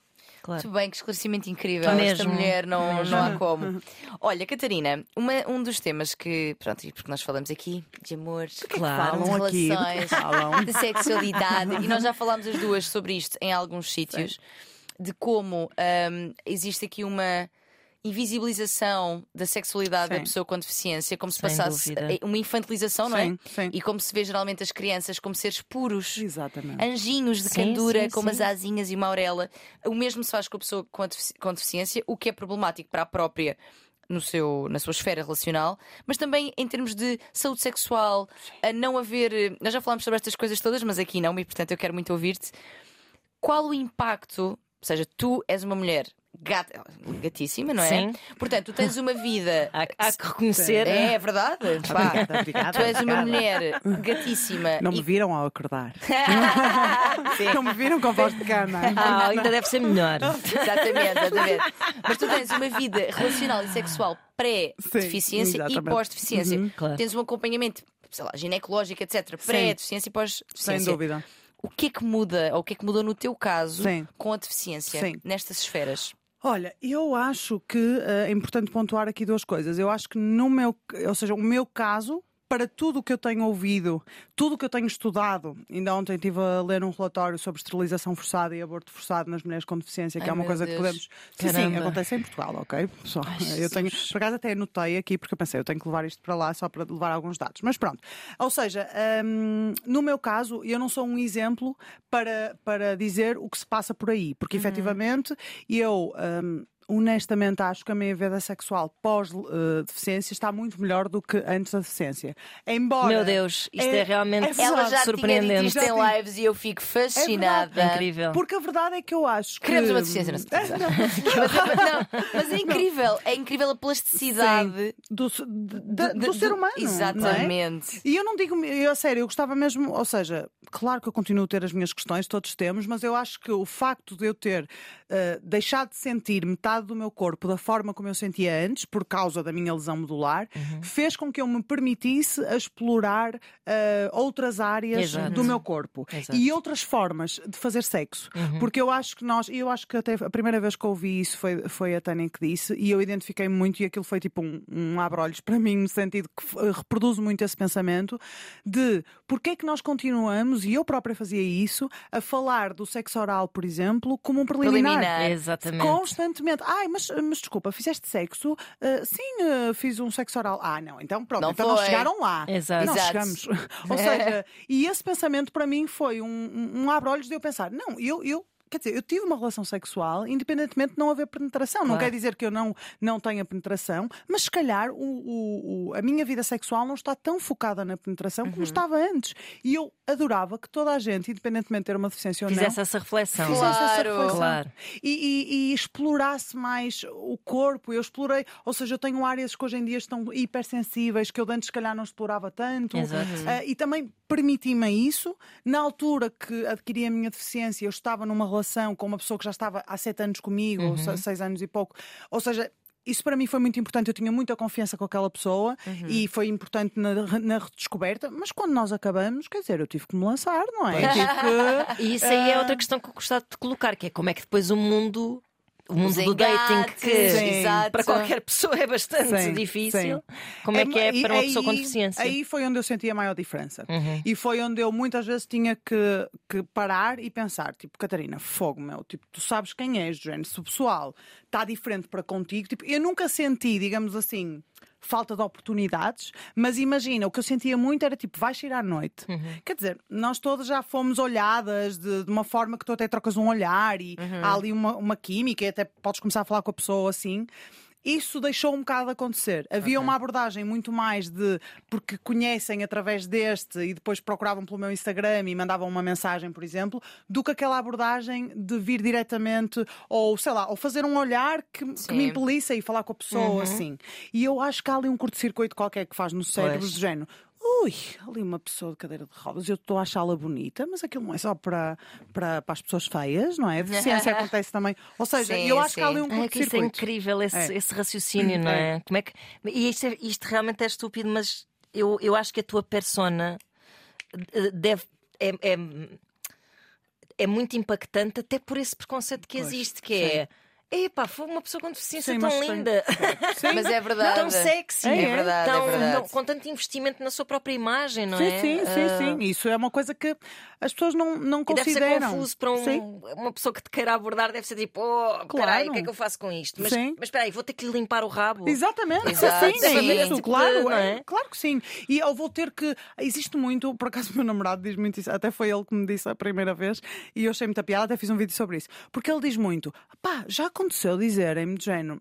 [SPEAKER 1] Claro.
[SPEAKER 2] Muito bem, que esclarecimento incrível.
[SPEAKER 1] Mesmo.
[SPEAKER 2] Esta mulher não, não há como. Olha, Catarina, uma- um dos temas que, pronto, e porque nós falamos aqui de amor,
[SPEAKER 1] Claro.
[SPEAKER 2] de
[SPEAKER 3] Falam aqui, do que
[SPEAKER 2] relações,
[SPEAKER 3] falam?
[SPEAKER 2] de sexualidade, e nós já falámos as duas sobre isto em alguns sítios, de como hum, existe aqui uma invisibilização da sexualidade da
[SPEAKER 3] Sim.
[SPEAKER 2] pessoa com deficiência, como se
[SPEAKER 1] Sem
[SPEAKER 2] passasse
[SPEAKER 1] dúvida.
[SPEAKER 2] eh, uma infantilização, não é?
[SPEAKER 3] Sim, sim.
[SPEAKER 2] E como se vê geralmente as crianças como seres puros.
[SPEAKER 3] Exatamente.
[SPEAKER 2] Anjinhos de
[SPEAKER 1] Sim,
[SPEAKER 2] candura,
[SPEAKER 1] sim,
[SPEAKER 2] com
[SPEAKER 1] sim.
[SPEAKER 2] umas asinhas e uma auréola. O mesmo se faz com a pessoa com deficiência, o que é problemático para a própria no seu, na sua esfera relacional, mas também em termos de saúde sexual, a não haver. Nós já falámos sobre estas coisas todas, mas aqui não, e portanto eu quero muito ouvir-te. Qual o impacto? Ou seja, tu és uma mulher gata, gatíssima, não é?
[SPEAKER 1] Sim.
[SPEAKER 2] Portanto, tu tens uma vida.
[SPEAKER 1] Há, há que reconhecer.
[SPEAKER 2] É, é verdade. Pá,
[SPEAKER 3] Obrigada, obrigada,
[SPEAKER 2] tu és uma
[SPEAKER 3] obrigada.
[SPEAKER 2] mulher gatíssima.
[SPEAKER 3] Não me viram ao acordar.
[SPEAKER 2] Sim.
[SPEAKER 3] Não me viram com a voz de cana.
[SPEAKER 1] Ah, ainda deve ser melhor.
[SPEAKER 2] Exatamente, exatamente. Mas tu tens uma vida relacional e sexual pré-deficiência e pós-deficiência.
[SPEAKER 3] Uhum.
[SPEAKER 1] Claro.
[SPEAKER 2] Tens um acompanhamento, sei lá, ginecológico, etc. Pré-deficiência e
[SPEAKER 3] Sem
[SPEAKER 2] pós-deficiência.
[SPEAKER 3] dúvida.
[SPEAKER 2] O que é que muda, ou o que é que mudou no teu caso
[SPEAKER 3] Sim.
[SPEAKER 2] com a deficiência
[SPEAKER 3] Sim.
[SPEAKER 2] nestas esferas?
[SPEAKER 3] Olha, eu acho que eh, é importante pontuar aqui duas coisas. Eu acho que no meu, ou seja, o meu caso, para tudo o que eu tenho ouvido, tudo o que eu tenho estudado, ainda ontem estive a ler um relatório sobre esterilização forçada e aborto forçado nas mulheres com deficiência, que
[SPEAKER 2] Ai,
[SPEAKER 3] é uma coisa
[SPEAKER 2] Deus.
[SPEAKER 3] que podemos. Sim, sim, acontece em Portugal, ok? Pessoal, eu tenho, por acaso até anotei aqui, porque eu pensei, eu tenho que levar isto para lá só para levar alguns dados. Mas pronto. Ou seja, hum, no meu caso, eu não sou um exemplo para, para dizer o que se passa por aí, porque efetivamente eu. hum, Honestamente, acho que a minha vida sexual pós-deficiência está muito melhor do que antes da deficiência. Embora.
[SPEAKER 1] Meu Deus, isto é, realmente
[SPEAKER 3] é
[SPEAKER 2] Ela já tinha dito
[SPEAKER 1] surpreendente.
[SPEAKER 2] isto em lives e eu fico fascinada.
[SPEAKER 3] É
[SPEAKER 1] Incrível.
[SPEAKER 3] Porque a verdade é que eu acho que.
[SPEAKER 2] Queremos uma deficiência na sociedade. mas, não, mas é incrível, é incrível a plasticidade
[SPEAKER 3] do, de- de- do ser humano. não é?
[SPEAKER 2] Exatamente.
[SPEAKER 3] E eu não digo, eu, a sério, eu gostava mesmo, ou seja, claro que eu continuo a ter as minhas questões, todos temos, mas eu acho que o facto de eu ter eh, deixado de sentir metade do meu corpo da forma como eu sentia antes, por causa da minha lesão medular,
[SPEAKER 1] Uhum.
[SPEAKER 3] fez com que eu me permitisse explorar eh, outras áreas
[SPEAKER 1] Exato.
[SPEAKER 3] do meu corpo
[SPEAKER 1] Exato.
[SPEAKER 3] e outras formas de fazer sexo.
[SPEAKER 1] Uhum.
[SPEAKER 3] Porque eu acho que nós, e eu acho que até a primeira vez que ouvi isso foi, foi a Tânia que disse, e eu identifiquei muito, e aquilo foi tipo um, um abre-olhos para mim, no sentido que eh, reproduz muito esse pensamento de porque é que nós continuamos, e eu própria fazia isso, a falar do sexo oral, por exemplo, como um preliminar.
[SPEAKER 2] Preliminar.
[SPEAKER 1] Exatamente.
[SPEAKER 3] Constantemente. Ai, mas, mas desculpa, fizeste sexo? Ah, sim, ah, fiz um sexo oral. Ah, não, então pronto,
[SPEAKER 2] Não
[SPEAKER 3] então não
[SPEAKER 2] foi.
[SPEAKER 3] chegaram lá.
[SPEAKER 1] Exato.
[SPEAKER 3] Não
[SPEAKER 2] Exato.
[SPEAKER 3] chegamos. Ou seja, e esse pensamento para mim foi um, um, um abre-olhos de eu pensar: não, eu. eu Quer dizer, eu tive uma relação sexual independentemente de não haver penetração. Não
[SPEAKER 1] Claro.
[SPEAKER 3] quer dizer que eu não, não tenha penetração, mas se calhar o, o- o- a minha vida sexual não está tão focada na penetração
[SPEAKER 1] Uhum.
[SPEAKER 3] como estava antes. E eu adorava que toda a gente, independentemente de ter uma deficiência ou não,
[SPEAKER 1] Fizesse essa reflexão.
[SPEAKER 3] fizesse essa
[SPEAKER 2] Claro.
[SPEAKER 3] reflexão.
[SPEAKER 1] Claro.
[SPEAKER 3] E, e- e explorasse mais o corpo. Eu explorei, ou seja, eu tenho áreas que hoje em dia estão hipersensíveis que eu antes, se calhar, não explorava tanto.
[SPEAKER 1] Exato.
[SPEAKER 3] Ah, e também permiti-me isso. Na altura que adquiri a minha deficiência, eu estava numa relação com uma pessoa que já estava há sete anos comigo, ou se- seis anos e pouco. Ou seja, isso para mim foi muito importante. Eu tinha muita confiança com aquela pessoa e foi importante na, na redescoberta. Mas quando nós acabamos, quer dizer, eu tive que me lançar, não é? Que.
[SPEAKER 1] E isso aí é
[SPEAKER 3] Ah.
[SPEAKER 1] outra questão que eu gostava de colocar, que é como é que depois o mundo. O mundo do dating, que
[SPEAKER 3] Sim.
[SPEAKER 1] para qualquer pessoa é bastante
[SPEAKER 3] Sim,
[SPEAKER 1] difícil.
[SPEAKER 3] sim.
[SPEAKER 1] Como é que é para uma
[SPEAKER 3] aí-
[SPEAKER 1] pessoa com deficiência?
[SPEAKER 3] Aí foi onde eu senti a maior diferença.
[SPEAKER 1] Uhum.
[SPEAKER 3] E foi onde eu muitas vezes tinha que, que parar e pensar: tipo, Catarina, fogo, meu, tipo, tu sabes quem és, Jane. Se o pessoal está diferente para contigo, tipo, eu nunca senti, digamos assim. Falta de oportunidades, mas imagina, o que eu sentia muito era tipo, vais sair à noite.
[SPEAKER 1] Uhum.
[SPEAKER 3] Quer dizer, nós todas já fomos olhadas de, de uma forma que tu até trocas um olhar e
[SPEAKER 1] Uhum.
[SPEAKER 3] há ali uma, uma química e até podes começar a falar com a pessoa assim. Isso deixou um bocado de acontecer. Havia uma abordagem muito mais de porque conhecem através deste e depois procuravam pelo meu Instagram e mandavam uma mensagem, por exemplo, do que aquela abordagem de vir diretamente ou sei lá, ou fazer um olhar que, que me impelisse a ir falar com a pessoa assim. E eu acho que há ali um curto-circuito qualquer que faz no cérebro
[SPEAKER 1] Pois.
[SPEAKER 3] do género. Ui, ali uma pessoa de cadeira de rodas, eu estou a achá-la bonita, mas aquilo não é só para, para, para as pessoas feias, não é? A deficiência acontece também. Ou seja,
[SPEAKER 2] Sim,
[SPEAKER 3] eu acho que há ali
[SPEAKER 2] sim.
[SPEAKER 3] um
[SPEAKER 1] Ai, que isso é incrível, esse,
[SPEAKER 3] É.
[SPEAKER 1] esse raciocínio, não é? Como é que... E isto, é- isto realmente é estúpido, mas eu, eu acho que a tua persona eh, deve. É, é, é muito impactante até por esse preconceito que
[SPEAKER 3] Pois,
[SPEAKER 1] existe, que é. Epá, foi uma pessoa com deficiência
[SPEAKER 3] Sim,
[SPEAKER 1] tão
[SPEAKER 3] mas
[SPEAKER 1] linda,
[SPEAKER 3] Sim.
[SPEAKER 2] Mas é verdade.
[SPEAKER 1] tão sexy,
[SPEAKER 3] É,
[SPEAKER 2] é verdade,
[SPEAKER 1] tão-
[SPEAKER 2] é verdade.
[SPEAKER 1] tão- com tanto investimento na sua própria imagem, não
[SPEAKER 3] Sim,
[SPEAKER 1] é?
[SPEAKER 3] sim, sim,
[SPEAKER 1] Ah,
[SPEAKER 3] sim. Isso é uma coisa que as pessoas não, não
[SPEAKER 1] E deve ser
[SPEAKER 3] consideram.
[SPEAKER 1] confuso para um- uma pessoa que te queira abordar, deve ser tipo, oh,
[SPEAKER 3] Claro.
[SPEAKER 1] peraí, o que é que eu faço com isto? Mas,
[SPEAKER 3] Sim.
[SPEAKER 1] mas espera aí, vou ter que lhe limpar o rabo.
[SPEAKER 3] Exatamente,
[SPEAKER 2] Exato.
[SPEAKER 3] sim,
[SPEAKER 1] Sim,
[SPEAKER 3] é isso,
[SPEAKER 1] tipo
[SPEAKER 3] claro,
[SPEAKER 1] é?
[SPEAKER 3] é, claro que sim. E eu vou ter que. Existe muito, por acaso, o meu namorado diz muito isso, até foi ele que me disse a primeira vez, e eu achei muita piada, até fiz um vídeo sobre isso. Porque ele diz muito: pá, já aconteceu dizerem-me de género.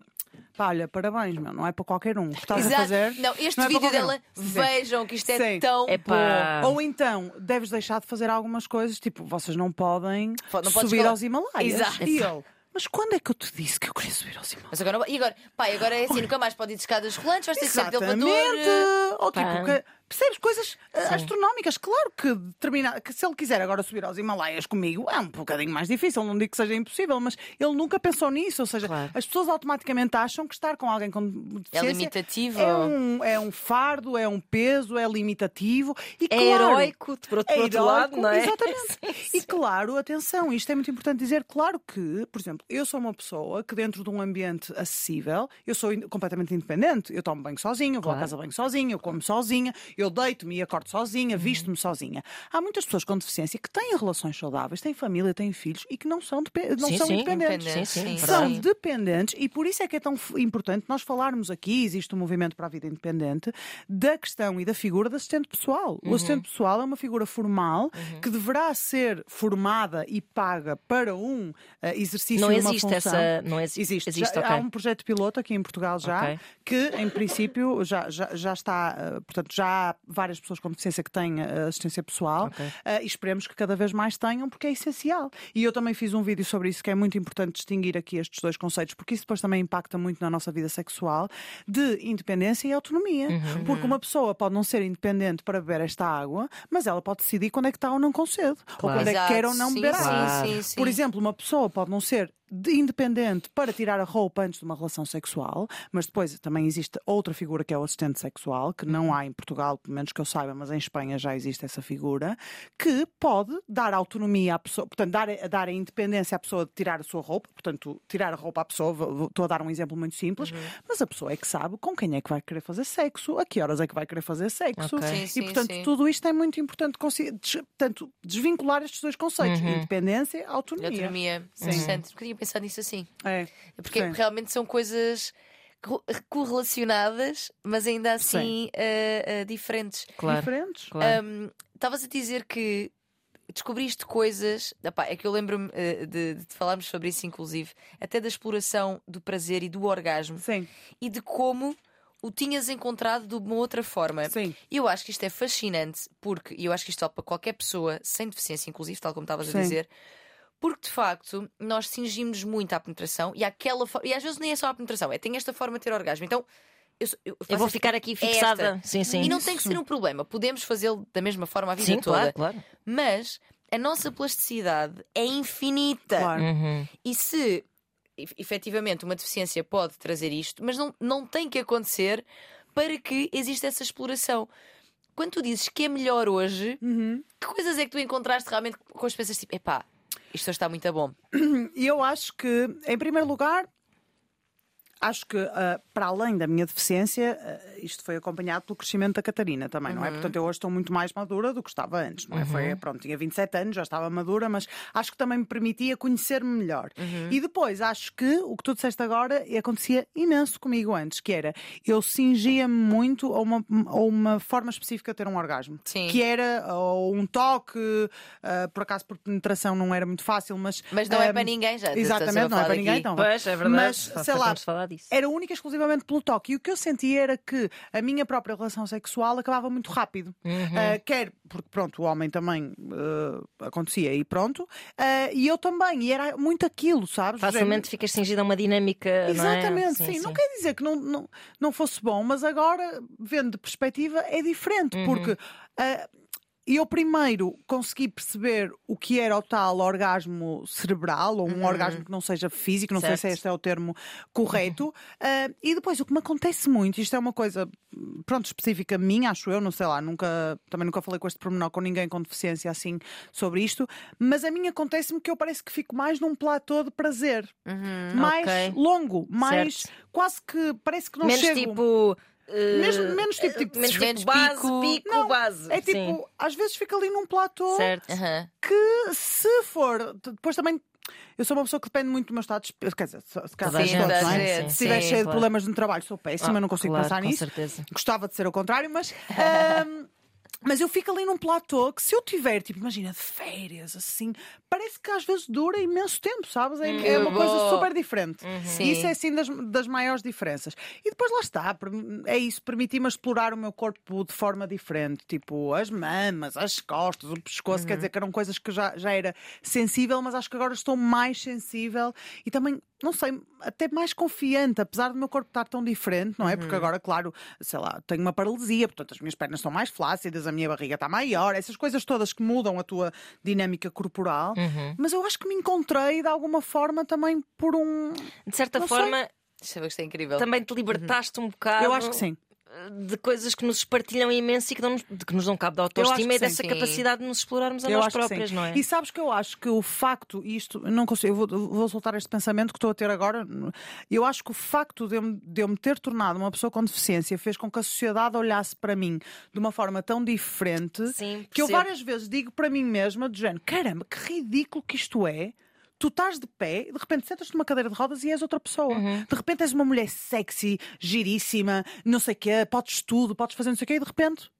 [SPEAKER 3] Pá, olha, parabéns, meu, não é para qualquer um. O que estás a
[SPEAKER 2] Exato.
[SPEAKER 3] fazer.
[SPEAKER 2] Não, este
[SPEAKER 3] não é
[SPEAKER 2] vídeo dela,
[SPEAKER 3] um.
[SPEAKER 2] Vejam que isto é
[SPEAKER 3] Sim.
[SPEAKER 2] tão
[SPEAKER 1] Epá.
[SPEAKER 2] bom.
[SPEAKER 3] Ou então, deves deixar de fazer algumas coisas, tipo, vocês não podem
[SPEAKER 2] não
[SPEAKER 3] subir
[SPEAKER 2] falar-
[SPEAKER 3] aos Himalaias.
[SPEAKER 2] Exato.
[SPEAKER 3] E ele, mas quando é que eu te disse que eu queria subir aos Himalaias?
[SPEAKER 2] Mas agora, não- e agora, pá, e agora é assim, nunca mais pode ir de escadas rolantes, vais ter que ser de elevador.
[SPEAKER 3] Exatamente! Ou tipo,
[SPEAKER 1] Pá.
[SPEAKER 3] que- percebes coisas eh, astronómicas? Claro que determina, que se ele quiser agora subir aos Himalaias comigo, é um bocadinho mais difícil. Não digo que seja impossível, mas ele nunca pensou nisso. Ou seja,
[SPEAKER 1] Claro.
[SPEAKER 3] as pessoas automaticamente acham que estar com alguém com deficiência
[SPEAKER 2] limitativo.
[SPEAKER 3] É um, é um fardo, é um peso, é limitativo. E
[SPEAKER 1] É
[SPEAKER 3] claro,
[SPEAKER 1] heroico, por outro, por outro
[SPEAKER 3] heróico,
[SPEAKER 1] lado, não é?
[SPEAKER 3] Exatamente.
[SPEAKER 1] Sim,
[SPEAKER 3] E claro, atenção, isto é muito importante dizer, claro que, por exemplo, eu sou uma pessoa que dentro de um ambiente acessível, eu sou in- completamente independente. Eu tomo banho sozinho, eu vou à
[SPEAKER 1] Claro.
[SPEAKER 3] casa banho sozinha, eu como sozinha, eu deito-me e acordo sozinha, visto-me sozinha. Há muitas pessoas com deficiência que têm relações saudáveis, têm família, têm filhos e que não são, depe- não
[SPEAKER 1] Sim,
[SPEAKER 3] são
[SPEAKER 1] sim,
[SPEAKER 3] independentes.
[SPEAKER 1] Sim, sim.
[SPEAKER 3] São dependentes e por isso é que é tão importante nós falarmos aqui, existe um movimento para a vida independente, da questão e da figura do assistente pessoal.
[SPEAKER 1] Uhum.
[SPEAKER 3] O assistente pessoal é uma figura formal que deverá ser formada e paga para um eh, exercício
[SPEAKER 1] Não
[SPEAKER 3] de uma
[SPEAKER 1] existe
[SPEAKER 3] função.
[SPEAKER 1] essa- não exi-
[SPEAKER 3] existe.
[SPEAKER 1] existe,
[SPEAKER 3] Já-
[SPEAKER 1] ok.
[SPEAKER 3] Há um projeto piloto aqui em Portugal já
[SPEAKER 1] Ok.
[SPEAKER 3] que, em princípio, já, já, já está, eh, portanto, já há várias pessoas com deficiência que têm eh, assistência pessoal
[SPEAKER 1] Ok.
[SPEAKER 3] eh, e esperemos que cada vez mais tenham, porque é essencial. E eu também fiz um vídeo sobre isso, que é muito importante distinguir aqui estes dois conceitos, porque isso depois também impacta muito na nossa vida sexual, de independência e autonomia.
[SPEAKER 1] Uhum.
[SPEAKER 3] Porque uma pessoa pode não ser independente para beber esta água, mas ela pode decidir quando é que está ou não com sede, ou
[SPEAKER 1] Claro.
[SPEAKER 3] quando é que
[SPEAKER 2] Exato,
[SPEAKER 3] quer ou não
[SPEAKER 2] sim,
[SPEAKER 3] beber
[SPEAKER 2] sim,
[SPEAKER 3] água.
[SPEAKER 2] Sim, sim.
[SPEAKER 3] Por exemplo, uma pessoa pode não ser de- independente para tirar a roupa antes de uma relação sexual, mas depois também existe outra figura que é o assistente sexual, que não há em Portugal, pelo menos que eu saiba, mas em Espanha já existe essa figura, que pode dar autonomia à pessoa, portanto, dar, dar a independência à pessoa de tirar a sua roupa, portanto, tirar a roupa à pessoa, estou a dar um exemplo muito simples,
[SPEAKER 2] Uhum.
[SPEAKER 3] mas a pessoa é que sabe com quem é que vai querer fazer sexo, a que horas é que vai querer fazer sexo,
[SPEAKER 1] Ok.
[SPEAKER 2] Sim,
[SPEAKER 3] e
[SPEAKER 2] sim,
[SPEAKER 3] portanto,
[SPEAKER 2] sim.
[SPEAKER 3] tudo isto é muito importante, portanto, desvincular estes dois conceitos, independência, autonomia.
[SPEAKER 2] Autonomia. Interessante. Nunca tinha pensado nisso assim.
[SPEAKER 3] É,
[SPEAKER 2] Porque
[SPEAKER 3] sim.
[SPEAKER 2] realmente são coisas co- correlacionadas, mas ainda assim ah, ah, diferentes.
[SPEAKER 1] Claro.
[SPEAKER 3] diferentes.
[SPEAKER 1] claro.
[SPEAKER 2] Estavas a dizer que descobriste coisas. Epá, é que eu lembro-me ah, de, de falarmos sobre isso, inclusive, até da exploração do prazer e do orgasmo
[SPEAKER 3] Sim,
[SPEAKER 2] e de como o tinhas encontrado de uma outra forma.
[SPEAKER 3] sim.
[SPEAKER 2] E eu acho que isto é fascinante, porque e eu acho que isto é para qualquer pessoa sem deficiência, inclusive, tal como estavas a
[SPEAKER 3] Sim.
[SPEAKER 2] Porque de facto nós cingimos muito à penetração e àquela e às vezes nem é só a penetração, é tem esta forma de ter orgasmo. Então eu, eu,
[SPEAKER 1] Eu vou ficar aqui fixada. Sim, sim.
[SPEAKER 2] E não tem que ser um problema, podemos fazê-lo da mesma forma a vida
[SPEAKER 1] Sim,
[SPEAKER 2] toda.
[SPEAKER 1] claro, claro.
[SPEAKER 2] Mas a nossa plasticidade é infinita.
[SPEAKER 3] Claro.
[SPEAKER 1] Uhum.
[SPEAKER 2] E se efetivamente uma deficiência pode trazer isto, mas não, não tem que acontecer para que exista essa exploração. Quando tu dizes que é melhor hoje,
[SPEAKER 3] Uhum.
[SPEAKER 2] que coisas é que tu encontraste realmente com as pensas tipo, epá, isto está muito bom.
[SPEAKER 3] E eu acho que, em primeiro lugar, acho que, ah, para além da minha deficiência, ah, isto foi acompanhado pelo crescimento da Catarina também, não é? Portanto, eu hoje estou muito mais madura do que estava antes, não é? Foi, pronto, tinha 27 anos, já estava madura, mas acho que também me permitia conhecer-me melhor. E depois, acho que o que tu disseste agora acontecia imenso comigo antes, que era, eu cingia-me muito a uma, a uma forma específica de ter um orgasmo.
[SPEAKER 2] Sim.
[SPEAKER 3] Que era ou um toque, ah, por acaso por penetração não era muito fácil, mas...
[SPEAKER 2] Mas não é
[SPEAKER 3] ah,
[SPEAKER 2] para ninguém já.
[SPEAKER 3] Exatamente, não é para ninguém,
[SPEAKER 2] aqui.
[SPEAKER 3] então.
[SPEAKER 1] Pois, é verdade.
[SPEAKER 3] Mas, sei lá,
[SPEAKER 1] falar disso.
[SPEAKER 3] era única e exclusivamente pelo toque. E o que eu sentia era que a minha própria relação sexual acabava muito rápido.
[SPEAKER 1] Uhum.
[SPEAKER 3] Ah, quer, porque pronto, o homem também ah, acontecia e pronto. Ah, e eu também. E era muito aquilo, sabes?
[SPEAKER 1] Facilmente ficas cingida a uma dinâmica. não é?
[SPEAKER 3] Exatamente, sim, Não quer dizer que não, não, não fosse bom, mas agora, vendo de perspectiva, é diferente,
[SPEAKER 1] Uhum.
[SPEAKER 3] porque ah, e eu primeiro consegui perceber o que era o tal orgasmo cerebral, ou um orgasmo que não seja físico, não sei
[SPEAKER 1] Certo.
[SPEAKER 3] se este é o termo correto. Ah, e depois, o que me acontece muito, isto é uma coisa, pronto, específica minha, acho eu, não sei lá, nunca, também nunca falei com este pormenor com ninguém com deficiência assim sobre isto, mas a mim acontece-me que eu parece que fico mais num platô de prazer. Mais
[SPEAKER 1] Ok.
[SPEAKER 3] longo, mais
[SPEAKER 1] Certo.
[SPEAKER 3] quase que parece que não
[SPEAKER 1] menos
[SPEAKER 3] chego.
[SPEAKER 1] tipo. Eh,
[SPEAKER 3] Menos- menos tipo- tipo-
[SPEAKER 1] menos
[SPEAKER 2] menos
[SPEAKER 1] tipo base,
[SPEAKER 2] pico.
[SPEAKER 1] pico,
[SPEAKER 3] Não,
[SPEAKER 1] base.
[SPEAKER 3] É tipo,
[SPEAKER 1] Sim.
[SPEAKER 3] às vezes fica ali num platô
[SPEAKER 1] Certo.
[SPEAKER 3] Que se for, depois também. Eu sou uma pessoa que depende muito do meu estado de espírito. Quer dizer, se, calhar todos, não é? Se estiver cheio de
[SPEAKER 1] claro.
[SPEAKER 3] problemas no trabalho, sou péssima,
[SPEAKER 1] Ah,
[SPEAKER 3] não consigo
[SPEAKER 1] claro,
[SPEAKER 3] pensar
[SPEAKER 1] com
[SPEAKER 3] nisso.
[SPEAKER 1] certeza.
[SPEAKER 3] Gostava de ser o contrário, mas. ahm, mas eu fico ali num platô que se eu tiver, tipo, imagina, de férias, assim, parece que às vezes dura imenso tempo, sabes? É, é uma coisa
[SPEAKER 2] bom.
[SPEAKER 3] super diferente.
[SPEAKER 2] Sim.
[SPEAKER 3] E isso é assim das, das maiores diferenças. E depois lá está, é isso, permitir-me explorar o meu corpo de forma diferente, tipo as mamas, as costas, o pescoço, quer dizer que eram coisas que já, já era sensível, mas acho que agora estou mais sensível e também, não sei, até mais confiante, apesar do meu corpo estar tão diferente, não é? Porque agora, claro, sei lá, tenho uma paralisia, portanto as minhas pernas estão mais flácidas, a minha barriga está maior, essas coisas todas que mudam a tua dinâmica corporal. Mas eu acho que me encontrei de alguma forma também por um.
[SPEAKER 1] De certa
[SPEAKER 3] Não sei.
[SPEAKER 1] forma,
[SPEAKER 2] Deixa eu ver que isto é incrível.
[SPEAKER 1] também te libertaste um bocado.
[SPEAKER 3] Eu acho que sim.
[SPEAKER 1] De coisas que nos partilham imenso e que, dão de que nos dão cabo da autoestima e dessa
[SPEAKER 2] sim.
[SPEAKER 1] capacidade de nos explorarmos a
[SPEAKER 3] Eu
[SPEAKER 1] nós próprias, não é?
[SPEAKER 3] E sabes que eu acho que o facto, e isto não consigo, eu vou, vou soltar este pensamento que estou a ter agora. Eu acho que o facto de eu, me- de eu me ter tornado uma pessoa com deficiência fez com que a sociedade olhasse para mim de uma forma tão diferente
[SPEAKER 1] Sim,
[SPEAKER 3] que eu várias vezes digo para mim mesma, de género, caramba, que ridículo que isto é. Tu estás de pé e de repente sentas-te numa cadeira de rodas e és outra pessoa.
[SPEAKER 1] Uhum.
[SPEAKER 3] De repente és uma mulher sexy, giríssima, não sei o quê, podes tudo, podes fazer não sei o quê e de repente.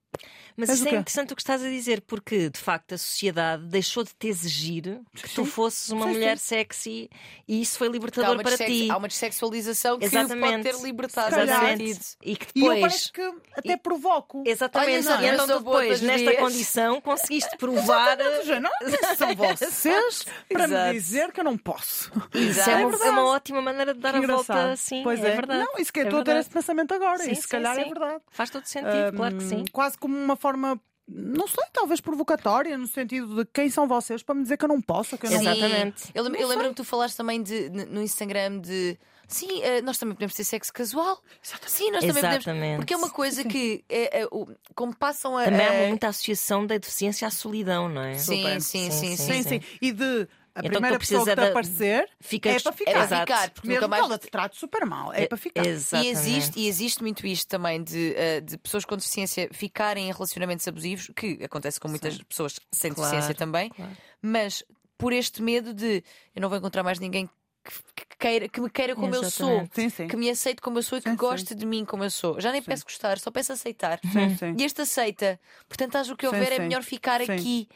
[SPEAKER 1] Mas
[SPEAKER 3] És
[SPEAKER 1] isso é interessante o que estás a dizer, porque de facto a sociedade deixou de te exigir que tu
[SPEAKER 3] Sim.
[SPEAKER 1] fosses uma
[SPEAKER 3] Sim,
[SPEAKER 1] mulher
[SPEAKER 3] sim.
[SPEAKER 1] sexy e isso foi libertador para ti.
[SPEAKER 2] há uma dessexualização que
[SPEAKER 1] Exatamente.
[SPEAKER 2] pode ter libertado sentido.
[SPEAKER 1] E que
[SPEAKER 3] E eu
[SPEAKER 1] depois.
[SPEAKER 3] parece que até provoco.
[SPEAKER 1] Exatamente.
[SPEAKER 2] Olha,
[SPEAKER 1] e
[SPEAKER 2] eu
[SPEAKER 1] então tu depois, nesta
[SPEAKER 2] dias.
[SPEAKER 1] condição, conseguiste provar.
[SPEAKER 3] Exatamente, não são vocês para
[SPEAKER 2] Exato.
[SPEAKER 3] me dizer que eu não posso.
[SPEAKER 1] Isso
[SPEAKER 2] Exato.
[SPEAKER 1] é
[SPEAKER 2] É
[SPEAKER 1] uma, é uma ótima maneira de dar
[SPEAKER 3] Que
[SPEAKER 1] a volta
[SPEAKER 3] engraçado.
[SPEAKER 1] assim.
[SPEAKER 3] Pois
[SPEAKER 1] é,
[SPEAKER 3] é,
[SPEAKER 1] verdade.
[SPEAKER 3] Não, isso que eu
[SPEAKER 1] É
[SPEAKER 3] estou a ter esse pensamento agora.
[SPEAKER 1] Sim,
[SPEAKER 3] e se
[SPEAKER 1] sim,
[SPEAKER 3] calhar é verdade.
[SPEAKER 1] Faz todo sentido, claro que sim.
[SPEAKER 3] Quase como uma forma. Não sei, talvez provocatória, no sentido de quem são vocês para me dizer que eu não posso, que eu não.
[SPEAKER 1] Exatamente.
[SPEAKER 2] Eu, lembro- eu lembro-me que tu falaste também de, no Instagram de. Sim, eh, nós também podemos ter sexo casual. Sim, nós também podemos.
[SPEAKER 1] Exatamente.
[SPEAKER 2] Porque é uma coisa que, é, é, como passam a.
[SPEAKER 1] Também há muita associação da deficiência à solidão, não é?
[SPEAKER 2] Sim, sim, sim,
[SPEAKER 3] Sim, sim. E de a
[SPEAKER 1] Então
[SPEAKER 3] primeira pessoa que
[SPEAKER 1] precisas
[SPEAKER 3] te
[SPEAKER 1] da-
[SPEAKER 3] aparecer
[SPEAKER 1] Fica
[SPEAKER 3] é para ficar.
[SPEAKER 2] É para ficar, porque
[SPEAKER 3] Mesmo
[SPEAKER 2] nunca mais.
[SPEAKER 3] que ela te trate super mal, é para ficar.
[SPEAKER 2] E
[SPEAKER 1] Exatamente.
[SPEAKER 2] existe, e existe muito isto também de, eh, de pessoas com deficiência ficarem em relacionamentos abusivos, que acontece com muitas pessoas sem
[SPEAKER 1] Claro,
[SPEAKER 2] deficiência também,
[SPEAKER 1] claro.
[SPEAKER 2] mas por este medo de eu não vou encontrar mais ninguém que, que queira, que me queira como eu sou,
[SPEAKER 1] Exatamente.
[SPEAKER 3] Sim, sim.
[SPEAKER 2] que me aceite como eu sou e que
[SPEAKER 3] Sim,
[SPEAKER 2] goste de mim como eu sou. Já nem peço gostar, só peço aceitar.
[SPEAKER 3] Sim, sim.
[SPEAKER 2] E este aceita. Portanto, acho que
[SPEAKER 3] Sim,
[SPEAKER 2] houver é
[SPEAKER 3] sim.
[SPEAKER 2] melhor ficar
[SPEAKER 3] Sim.
[SPEAKER 2] aqui.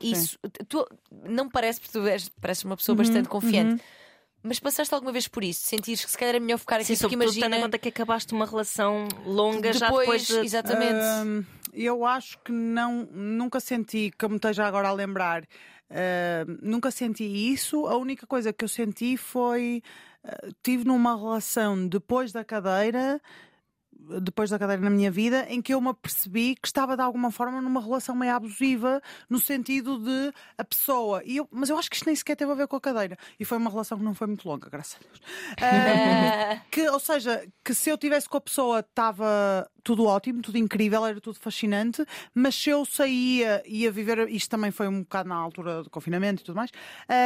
[SPEAKER 2] Isso, tu, não parece, porque tu és, pareces uma pessoa bastante confiante. Mas passaste alguma vez por isso? Sentires que se calhar é melhor ficar aqui
[SPEAKER 1] Sim,
[SPEAKER 2] porque
[SPEAKER 1] sobretudo tendo em
[SPEAKER 2] imagina.
[SPEAKER 1] conta que acabaste uma relação longa já
[SPEAKER 2] Depois,
[SPEAKER 1] depois de...
[SPEAKER 2] exatamente.
[SPEAKER 3] Hum, eu acho que não, nunca senti, que eu me esteja agora a lembrar, hum, nunca senti isso. A única coisa que eu senti foi. uh, tive numa relação depois da cadeira. Depois da cadeira na minha vida, em que eu me apercebi que estava de alguma forma numa relação meio abusiva, no sentido de a pessoa. E eu, mas eu acho que isto nem sequer teve a ver com a cadeira. E foi uma relação que não foi muito longa, graças a Deus. Hum, que, ou seja, que se eu tivesse com a pessoa estava tudo ótimo, tudo incrível, era tudo fascinante, mas se eu saía e ia viver, isto também foi um bocado na altura do confinamento e tudo mais,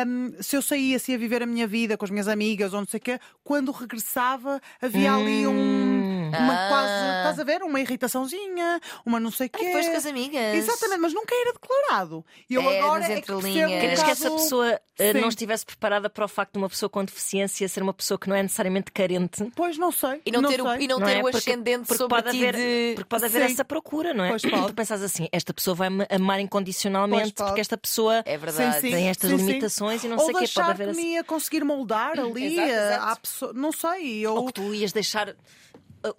[SPEAKER 3] hum, se eu saía, se ia viver a minha vida com as minhas amigas ou não sei o quê, quando regressava havia ali um, uma
[SPEAKER 2] Ah.
[SPEAKER 3] quase, estás a ver, uma irritaçãozinha, uma não sei o
[SPEAKER 2] Ah,
[SPEAKER 3] quê.
[SPEAKER 2] depois com as amigas.
[SPEAKER 3] Exatamente, mas nunca era declarado. E eu
[SPEAKER 2] É,
[SPEAKER 3] agora é que um
[SPEAKER 1] Queres que essa pessoa eh,
[SPEAKER 3] Sim.
[SPEAKER 1] não estivesse preparada para o facto de uma pessoa com deficiência ser uma pessoa que não é necessariamente carente?
[SPEAKER 3] Pois não sei.
[SPEAKER 2] E não, ter, o,
[SPEAKER 3] sei.
[SPEAKER 2] e não
[SPEAKER 1] Não
[SPEAKER 2] ter
[SPEAKER 1] é?
[SPEAKER 2] o
[SPEAKER 1] Porque-
[SPEAKER 2] ascendente
[SPEAKER 1] porque
[SPEAKER 2] sobre ti
[SPEAKER 1] haver,
[SPEAKER 2] de.
[SPEAKER 1] porque pode haver
[SPEAKER 3] Sim.
[SPEAKER 1] essa procura, não é?
[SPEAKER 3] Pois pode.
[SPEAKER 1] Tu pensas assim, esta pessoa vai-me amar incondicionalmente porque esta pessoa
[SPEAKER 2] É verdade.
[SPEAKER 3] Sim, sim.
[SPEAKER 1] tem estas
[SPEAKER 3] Sim, sim.
[SPEAKER 1] limitações e não
[SPEAKER 3] Ou
[SPEAKER 1] sei o que pode haver
[SPEAKER 3] que
[SPEAKER 1] assim.
[SPEAKER 3] me ia conseguir moldar ali
[SPEAKER 2] Exato, exato.
[SPEAKER 3] à pessoa. Não sei. Eu...
[SPEAKER 1] Ou que tu ias deixar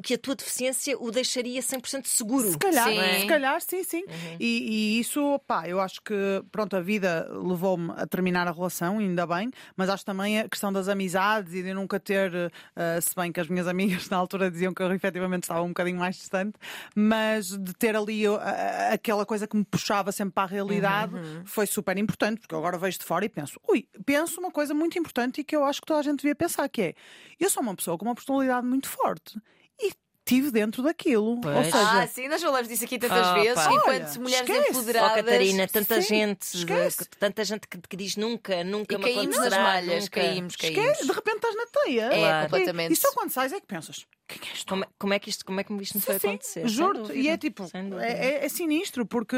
[SPEAKER 1] que a tua deficiência o deixaria 100% seguro.
[SPEAKER 3] Se calhar,
[SPEAKER 2] Sim.
[SPEAKER 3] se calhar, sim, sim.
[SPEAKER 1] Uhum.
[SPEAKER 3] E, e isso, pá, eu acho que, pronto, a vida levou-me a terminar a relação, ainda bem, mas acho também a questão das amizades e de eu nunca ter, eh, se bem que as minhas amigas na altura diziam que eu efetivamente estava um bocadinho mais distante, mas de ter ali eh, aquela coisa que me puxava sempre para a realidade foi super importante, porque eu agora vejo de fora e penso, ui, penso uma coisa muito importante e que eu acho que toda a gente devia pensar, que é, eu sou uma pessoa com uma personalidade muito forte e estive dentro daquilo.
[SPEAKER 1] Pois.
[SPEAKER 3] Ou seja,
[SPEAKER 2] Ah, sim, nós falamos disso aqui tantas
[SPEAKER 1] Opa.
[SPEAKER 2] vezes,
[SPEAKER 1] Olha,
[SPEAKER 2] enquanto mulheres
[SPEAKER 3] esquece.
[SPEAKER 1] Oh,
[SPEAKER 2] empoderadas.
[SPEAKER 1] Catarina, tanta
[SPEAKER 3] Sim,
[SPEAKER 1] gente,
[SPEAKER 3] esquece.
[SPEAKER 1] tanta gente que, que diz nunca, nunca
[SPEAKER 2] E
[SPEAKER 1] me
[SPEAKER 2] caímos nas malhas,
[SPEAKER 1] nunca.
[SPEAKER 2] caímos, caímos.
[SPEAKER 3] Esquece, de repente estás na teia.
[SPEAKER 2] É,
[SPEAKER 1] Claro.
[SPEAKER 2] completamente.
[SPEAKER 3] E, e só quando sais é que pensas, quem és tu?
[SPEAKER 1] Como, é- como é que isto, como é que isto me foi
[SPEAKER 3] Sim,
[SPEAKER 1] acontecer? Dúvida,
[SPEAKER 3] E é tipo, é, é- é sinistro, porque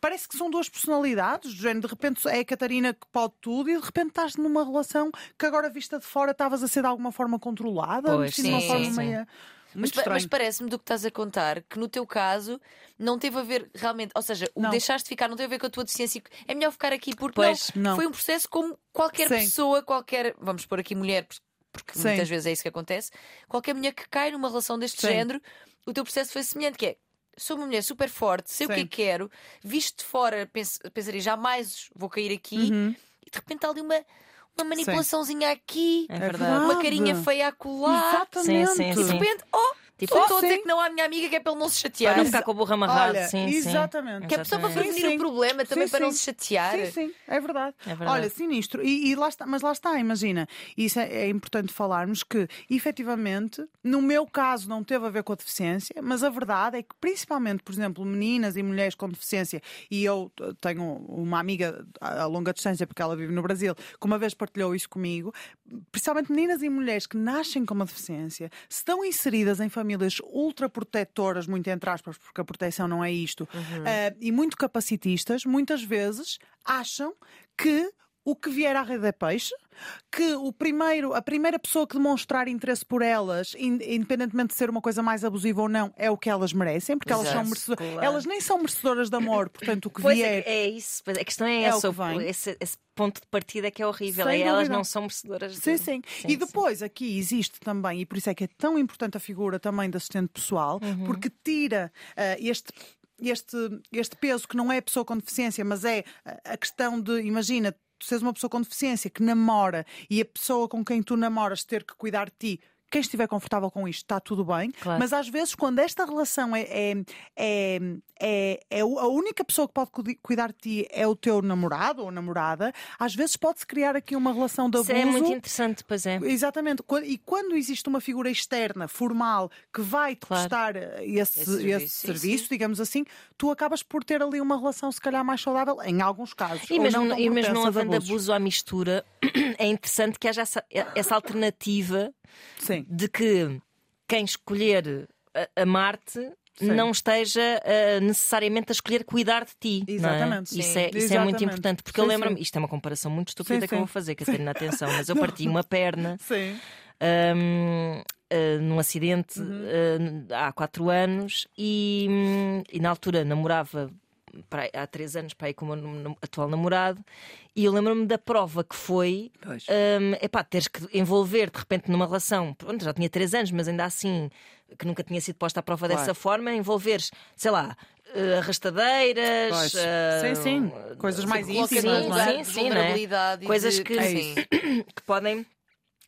[SPEAKER 3] parece que são duas personalidades. do género, De repente é a Catarina que pode tudo e de repente estás numa relação que agora vista de fora estavas a ser de alguma forma controlada,
[SPEAKER 1] Pois,
[SPEAKER 3] assim, de uma
[SPEAKER 2] sim,
[SPEAKER 3] forma
[SPEAKER 2] sim. Mas, mas parece-me do que estás a contar que no teu caso não teve a ver realmente, ou seja, o
[SPEAKER 3] Não.
[SPEAKER 2] deixaste de ficar não teve a ver com a tua deficiência. É melhor ficar aqui porque
[SPEAKER 1] Pois,
[SPEAKER 2] não,
[SPEAKER 3] não.
[SPEAKER 2] foi um processo como qualquer
[SPEAKER 3] Sim.
[SPEAKER 2] pessoa, qualquer, vamos pôr aqui mulher, porque
[SPEAKER 3] Sim.
[SPEAKER 2] muitas vezes é isso que acontece, qualquer mulher que cai numa relação deste
[SPEAKER 3] Sim.
[SPEAKER 2] género, o teu processo foi semelhante, que é sou uma mulher super forte, sei o que é
[SPEAKER 3] Sim.
[SPEAKER 2] que quero, visto de fora, pens- pensaria jamais vou cair aqui,
[SPEAKER 3] Uhum.
[SPEAKER 2] e de repente há ali uma, uma manipulaçãozinha aqui,
[SPEAKER 1] É
[SPEAKER 2] uma carinha feia a colar.
[SPEAKER 3] Exatamente.
[SPEAKER 1] Sim, sim,
[SPEAKER 2] E de
[SPEAKER 1] sim.
[SPEAKER 2] repente, oh,
[SPEAKER 1] Tipo,
[SPEAKER 2] só estou a
[SPEAKER 3] sim.
[SPEAKER 2] dizer que não há a minha amiga que é para ele não se chatear.
[SPEAKER 1] Para não ficar com o burro amarrado,
[SPEAKER 3] Olha,
[SPEAKER 1] sim, sim.
[SPEAKER 3] exatamente.
[SPEAKER 2] Que é só para prevenir
[SPEAKER 3] Sim,
[SPEAKER 2] o
[SPEAKER 3] sim.
[SPEAKER 2] problema, também
[SPEAKER 3] Sim,
[SPEAKER 2] para não
[SPEAKER 3] sim.
[SPEAKER 2] se chatear.
[SPEAKER 3] Sim, sim, é verdade.
[SPEAKER 1] É verdade.
[SPEAKER 3] Olha, sinistro. E, e lá está, mas lá está, imagina. Isso é, é importante falarmos que, efetivamente, no meu caso não teve a ver com a deficiência, mas a verdade é que, principalmente, por exemplo, meninas e mulheres com deficiência, e eu tenho uma amiga a a longa distância, porque ela vive no Brasil, que uma vez partilhou isso comigo, principalmente meninas e mulheres que nascem com uma deficiência, se estão inseridas em famílias ultraprotetoras, muito entre aspas, porque a proteção não é isto, eh, e muito capacitistas, muitas vezes acham que o que vier à rede é peixe, que o primeiro, a primeira pessoa que demonstrar interesse por elas, in- independentemente de ser uma coisa mais abusiva ou não, é o que elas merecem, porque elas são
[SPEAKER 2] Exato,
[SPEAKER 3] merecedoras.
[SPEAKER 1] claro.
[SPEAKER 3] Elas nem são merecedoras de amor, portanto, o que
[SPEAKER 1] Pois
[SPEAKER 3] vier.
[SPEAKER 1] é, é isso, a questão é,
[SPEAKER 3] É o
[SPEAKER 1] essa, esse, esse ponto de partida é que é horrível.
[SPEAKER 3] Sem
[SPEAKER 1] é, elas não são merecedoras de
[SPEAKER 3] Sim, sim.
[SPEAKER 1] Sim,
[SPEAKER 3] E depois aqui existe também, e por isso é que é tão importante a figura também de assistente pessoal,
[SPEAKER 1] Uhum.
[SPEAKER 3] porque tira ah, este. Este, este peso que não é a pessoa com deficiência, mas é a questão de, imagina, tu seres uma pessoa com deficiência que namora e a pessoa com quem tu namoras ter que cuidar de ti. Quem estiver confortável com isto está tudo bem,
[SPEAKER 1] Claro.
[SPEAKER 3] mas às vezes, quando esta relação é, é, é, é, é a única pessoa que pode cuidar de ti é o teu namorado ou namorada, às vezes pode-se criar aqui uma relação de
[SPEAKER 1] Isso
[SPEAKER 3] abuso.
[SPEAKER 1] é muito interessante, pois é.
[SPEAKER 3] Exatamente. E quando existe uma figura externa, formal, que vai te
[SPEAKER 1] Claro.
[SPEAKER 3] prestar eh, esse,
[SPEAKER 2] Esse serviço,
[SPEAKER 3] esse serviço, digamos assim, tu acabas por ter ali uma relação, se calhar, mais saudável, em alguns casos.
[SPEAKER 1] E mesmo,
[SPEAKER 3] não
[SPEAKER 1] e mesmo não havendo abuso à mistura, é interessante que haja essa, essa alternativa
[SPEAKER 3] Sim.
[SPEAKER 1] de que quem escolher a- amar-te
[SPEAKER 3] Sim.
[SPEAKER 1] não esteja ah, necessariamente a escolher cuidar de ti. é?
[SPEAKER 3] Exatamente,
[SPEAKER 1] Isso,
[SPEAKER 3] sim.
[SPEAKER 1] é, isso é muito importante, porque eu
[SPEAKER 3] Sim,
[SPEAKER 1] lembro-me,
[SPEAKER 3] sim.
[SPEAKER 1] isto é uma comparação muito estúpida
[SPEAKER 3] Sim,
[SPEAKER 1] que eu vou fazer, Catarina, atenção, mas eu parti uma perna
[SPEAKER 3] Sim.
[SPEAKER 1] hum, ah, num acidente
[SPEAKER 3] Uhum.
[SPEAKER 1] ah, há quatro anos e, hum, e na altura namorava para há três anos para aí com o meu atual namorado e eu lembro-me da prova que foi hum, epá, teres que envolver de repente numa relação, pronto, já tinha três anos, mas ainda assim que nunca tinha sido posta à prova
[SPEAKER 3] Claro.
[SPEAKER 1] dessa forma, envolveres, sei lá, eh, arrastadeiras,
[SPEAKER 3] Pois.
[SPEAKER 1] eh,
[SPEAKER 3] Sim, sim. Coisas mais íntimas,
[SPEAKER 1] sim,
[SPEAKER 3] não é?
[SPEAKER 2] de
[SPEAKER 1] sim, não é? Coisas que-
[SPEAKER 3] É
[SPEAKER 2] sim.
[SPEAKER 1] que podem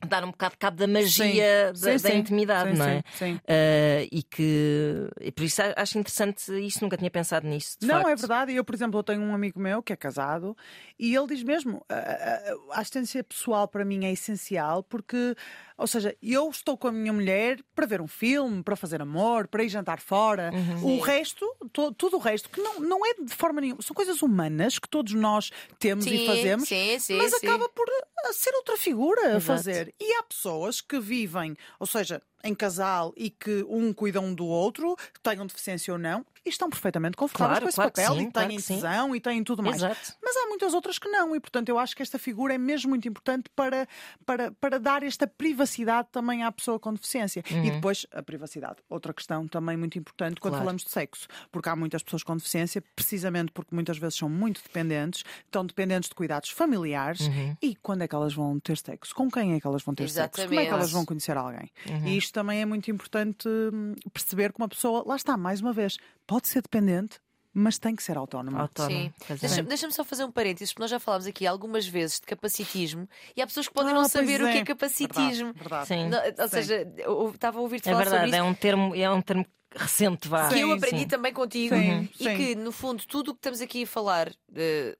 [SPEAKER 1] dar um bocado de cabo da magia
[SPEAKER 3] Sim.
[SPEAKER 1] da,
[SPEAKER 3] Sim,
[SPEAKER 1] da intimidade,
[SPEAKER 3] Sim,
[SPEAKER 1] não é?
[SPEAKER 3] sim, sim.
[SPEAKER 1] Eh, e que e por isso acho interessante isso, nunca tinha pensado nisso.
[SPEAKER 3] não,
[SPEAKER 1] facto.
[SPEAKER 3] é verdade. Eu, por exemplo, eu tenho um amigo meu que é casado e ele diz mesmo: a, a- a assistência pessoal para mim é essencial porque, ou seja, eu estou com a minha mulher para ver um filme, para fazer amor, para ir jantar fora.
[SPEAKER 1] Uhum.
[SPEAKER 3] O resto, to- tudo o resto, que não, não é de forma nenhuma, são coisas humanas que todos nós temos e
[SPEAKER 2] Sim,
[SPEAKER 3] fazemos.
[SPEAKER 2] sim, sim,
[SPEAKER 3] mas acaba por uh, ser outra figura a
[SPEAKER 1] Exato.
[SPEAKER 3] fazer. E há pessoas que vivem, ou seja, em casal e que um cuida um do outro, tenham deficiência ou não, e estão perfeitamente confortáveis
[SPEAKER 1] Claro,
[SPEAKER 3] com esse
[SPEAKER 1] claro
[SPEAKER 3] papel
[SPEAKER 1] sim,
[SPEAKER 3] e têm tesão e têm tudo mais.
[SPEAKER 1] Exato.
[SPEAKER 3] Mas há muitas outras que não, e portanto eu acho que esta figura é mesmo muito importante para, para, para dar esta privacidade também à pessoa com deficiência. E depois a privacidade. Outra questão também muito importante quando falamos de sexo, porque há muitas pessoas com deficiência, precisamente porque muitas vezes são muito dependentes, estão dependentes de cuidados familiares, e quando é que elas vão ter sexo? Com quem é que elas vão ter sexo? Como é que
[SPEAKER 2] Exatamente.
[SPEAKER 3] elas vão conhecer alguém? E isto isto também é muito importante hum, perceber que uma pessoa, lá está, mais uma vez, pode ser dependente, mas tem que ser autónoma.
[SPEAKER 1] Autónomo.
[SPEAKER 2] Sim.
[SPEAKER 1] É.
[SPEAKER 2] Deixa- Deixa-me só fazer um parênteses, porque nós já falámos aqui algumas vezes de capacitismo e há pessoas que podem
[SPEAKER 3] Ah,
[SPEAKER 2] não saber o que é
[SPEAKER 3] é.
[SPEAKER 2] capacitismo.
[SPEAKER 3] Verdade, verdade.
[SPEAKER 1] Sim.
[SPEAKER 2] Não, ou
[SPEAKER 3] Sim.
[SPEAKER 2] seja, eu estava a ouvir-te
[SPEAKER 1] É
[SPEAKER 2] falar sobre
[SPEAKER 1] verdade,
[SPEAKER 2] isso.
[SPEAKER 1] é um termo, é um termo recente, vá.
[SPEAKER 2] que eu aprendi
[SPEAKER 1] sim.
[SPEAKER 2] também contigo
[SPEAKER 3] Sim,
[SPEAKER 2] e
[SPEAKER 3] sim.
[SPEAKER 2] que, no fundo, tudo o que estamos aqui a falar, de,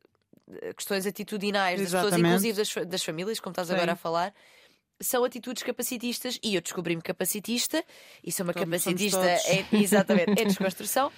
[SPEAKER 2] de questões atitudinais das pessoas,
[SPEAKER 3] Exatamente.
[SPEAKER 2] inclusive das, das famílias, como estás
[SPEAKER 3] Sim.
[SPEAKER 2] agora a falar. São atitudes capacitistas e eu descobri-me capacitista e sou uma
[SPEAKER 3] Todos
[SPEAKER 2] capacitista
[SPEAKER 3] todos.
[SPEAKER 2] é, exatamente, é desconstrução.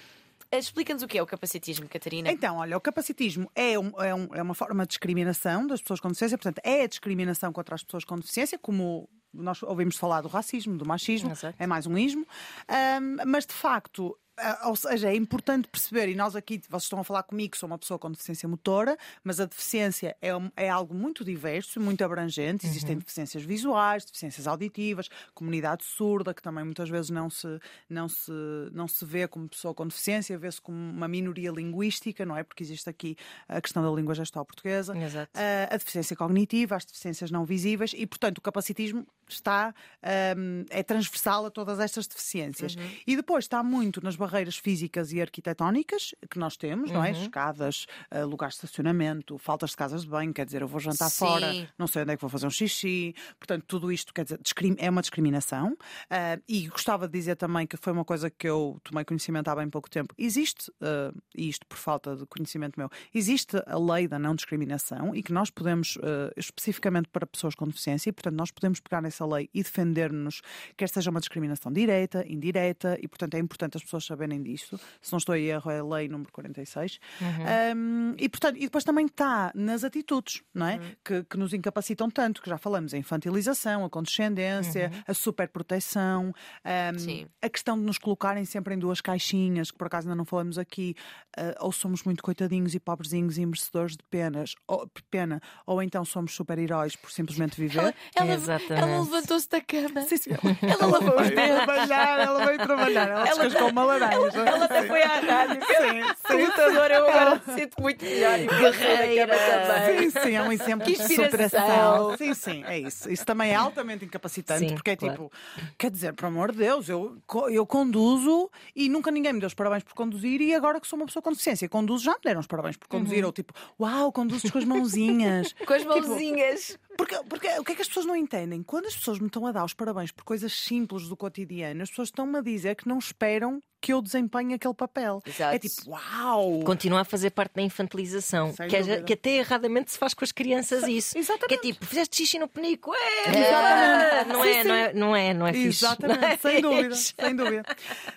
[SPEAKER 2] Eh, Explica-nos o que é o capacitismo, Catarina.
[SPEAKER 3] Então, olha, o capacitismo é, um- é um- é uma forma de discriminação das pessoas com deficiência, portanto, é a discriminação contra as pessoas com deficiência, como nós ouvimos falar do racismo, do machismo, é mais um ismo, Ahm, mas de facto. Ah, Ou seja, é importante perceber, e nós aqui, vocês estão a falar comigo, sou uma pessoa com deficiência motora, mas a deficiência é, é algo muito diverso, muito abrangente. Existem deficiências visuais, deficiências auditivas, comunidade surda, que também muitas vezes não se, não se, não se vê como pessoa com deficiência, vê-se como uma minoria linguística, não é? Porque existe aqui a questão da língua gestual portuguesa,
[SPEAKER 1] Exato.
[SPEAKER 3] a, a deficiência cognitiva, as deficiências não visíveis e, portanto, o capacitismo está hum, é transversal a todas estas deficiências. E depois está muito nas barreiras físicas e arquitetónicas que nós temos, não é? Escadas, ah, lugares de estacionamento, faltas de casas de banho, quer dizer, eu vou jantar
[SPEAKER 2] Sim.
[SPEAKER 3] fora, não sei onde é que vou fazer um xixi. Portanto, tudo isto quer dizer, é uma discriminação. Ah, e gostava de dizer também que foi uma coisa que eu tomei conhecimento há bem pouco tempo. Existe, ah, e isto por falta de conhecimento meu, existe a lei da não discriminação e que nós podemos, especificamente para pessoas com deficiência, e portanto nós podemos pegar nessa lei e defender-nos, quer seja uma discriminação direta, indireta, e portanto é importante as pessoas saberem disto. Se não estou em erro, é a lei número 46. Um, e, portanto, e depois também está nas atitudes, não é? Que, que nos incapacitam tanto, que já falamos, a infantilização, a condescendência, a superproteção, um, a questão de nos colocarem sempre em duas caixinhas, que por acaso ainda não falamos aqui, ah, ou somos muito coitadinhos e pobrezinhos e merecedores de penas, ou, pena, ou então somos super-heróis por simplesmente viver.
[SPEAKER 2] Ela, ela,
[SPEAKER 1] Exatamente.
[SPEAKER 2] ela levantou-se da cama.
[SPEAKER 3] Sim, sim.
[SPEAKER 2] Ela lavou os dedos.
[SPEAKER 3] trabalhar, ela veio trabalhar, ela
[SPEAKER 2] Ela-
[SPEAKER 3] descascou uma laranja.
[SPEAKER 2] Ela até foi à rádio.
[SPEAKER 3] Sim, sim.
[SPEAKER 2] Lutador, eu agora me sinto muito melhor. E
[SPEAKER 1] Guerreira.
[SPEAKER 2] também.
[SPEAKER 3] Sim, sim, é um exemplo
[SPEAKER 2] Que
[SPEAKER 3] de
[SPEAKER 2] inspiração.
[SPEAKER 3] superação. Sim, sim, é isso. Isso também é altamente incapacitante,
[SPEAKER 1] Sim,
[SPEAKER 3] porque é
[SPEAKER 1] claro.
[SPEAKER 3] tipo, quer dizer, por amor de Deus, eu, eu conduzo e nunca ninguém me deu os parabéns por conduzir e agora que sou uma pessoa com deficiência, conduzo, já me deram os parabéns por conduzir, ou tipo, uau, conduzes com as mãozinhas.
[SPEAKER 2] Com as mãozinhas.
[SPEAKER 3] Porque, porque o que é que as pessoas não entendem? Quando as pessoas me estão a dar os parabéns por coisas simples do cotidiano, as pessoas estão-me a dizer que não esperam que eu desempenhe aquele papel.
[SPEAKER 2] Exato.
[SPEAKER 3] É tipo, uau!
[SPEAKER 1] Continua a fazer parte da infantilização.
[SPEAKER 3] Sem
[SPEAKER 1] Que, é- que até erradamente se faz com as crianças isso.
[SPEAKER 3] exatamente.
[SPEAKER 1] Que é tipo, fizeste xixi no penico. É,
[SPEAKER 3] Exatamente.
[SPEAKER 1] não, é, não é, não é, não é fixe.
[SPEAKER 3] Exatamente,
[SPEAKER 1] é
[SPEAKER 3] sem dúvida, sem dúvida.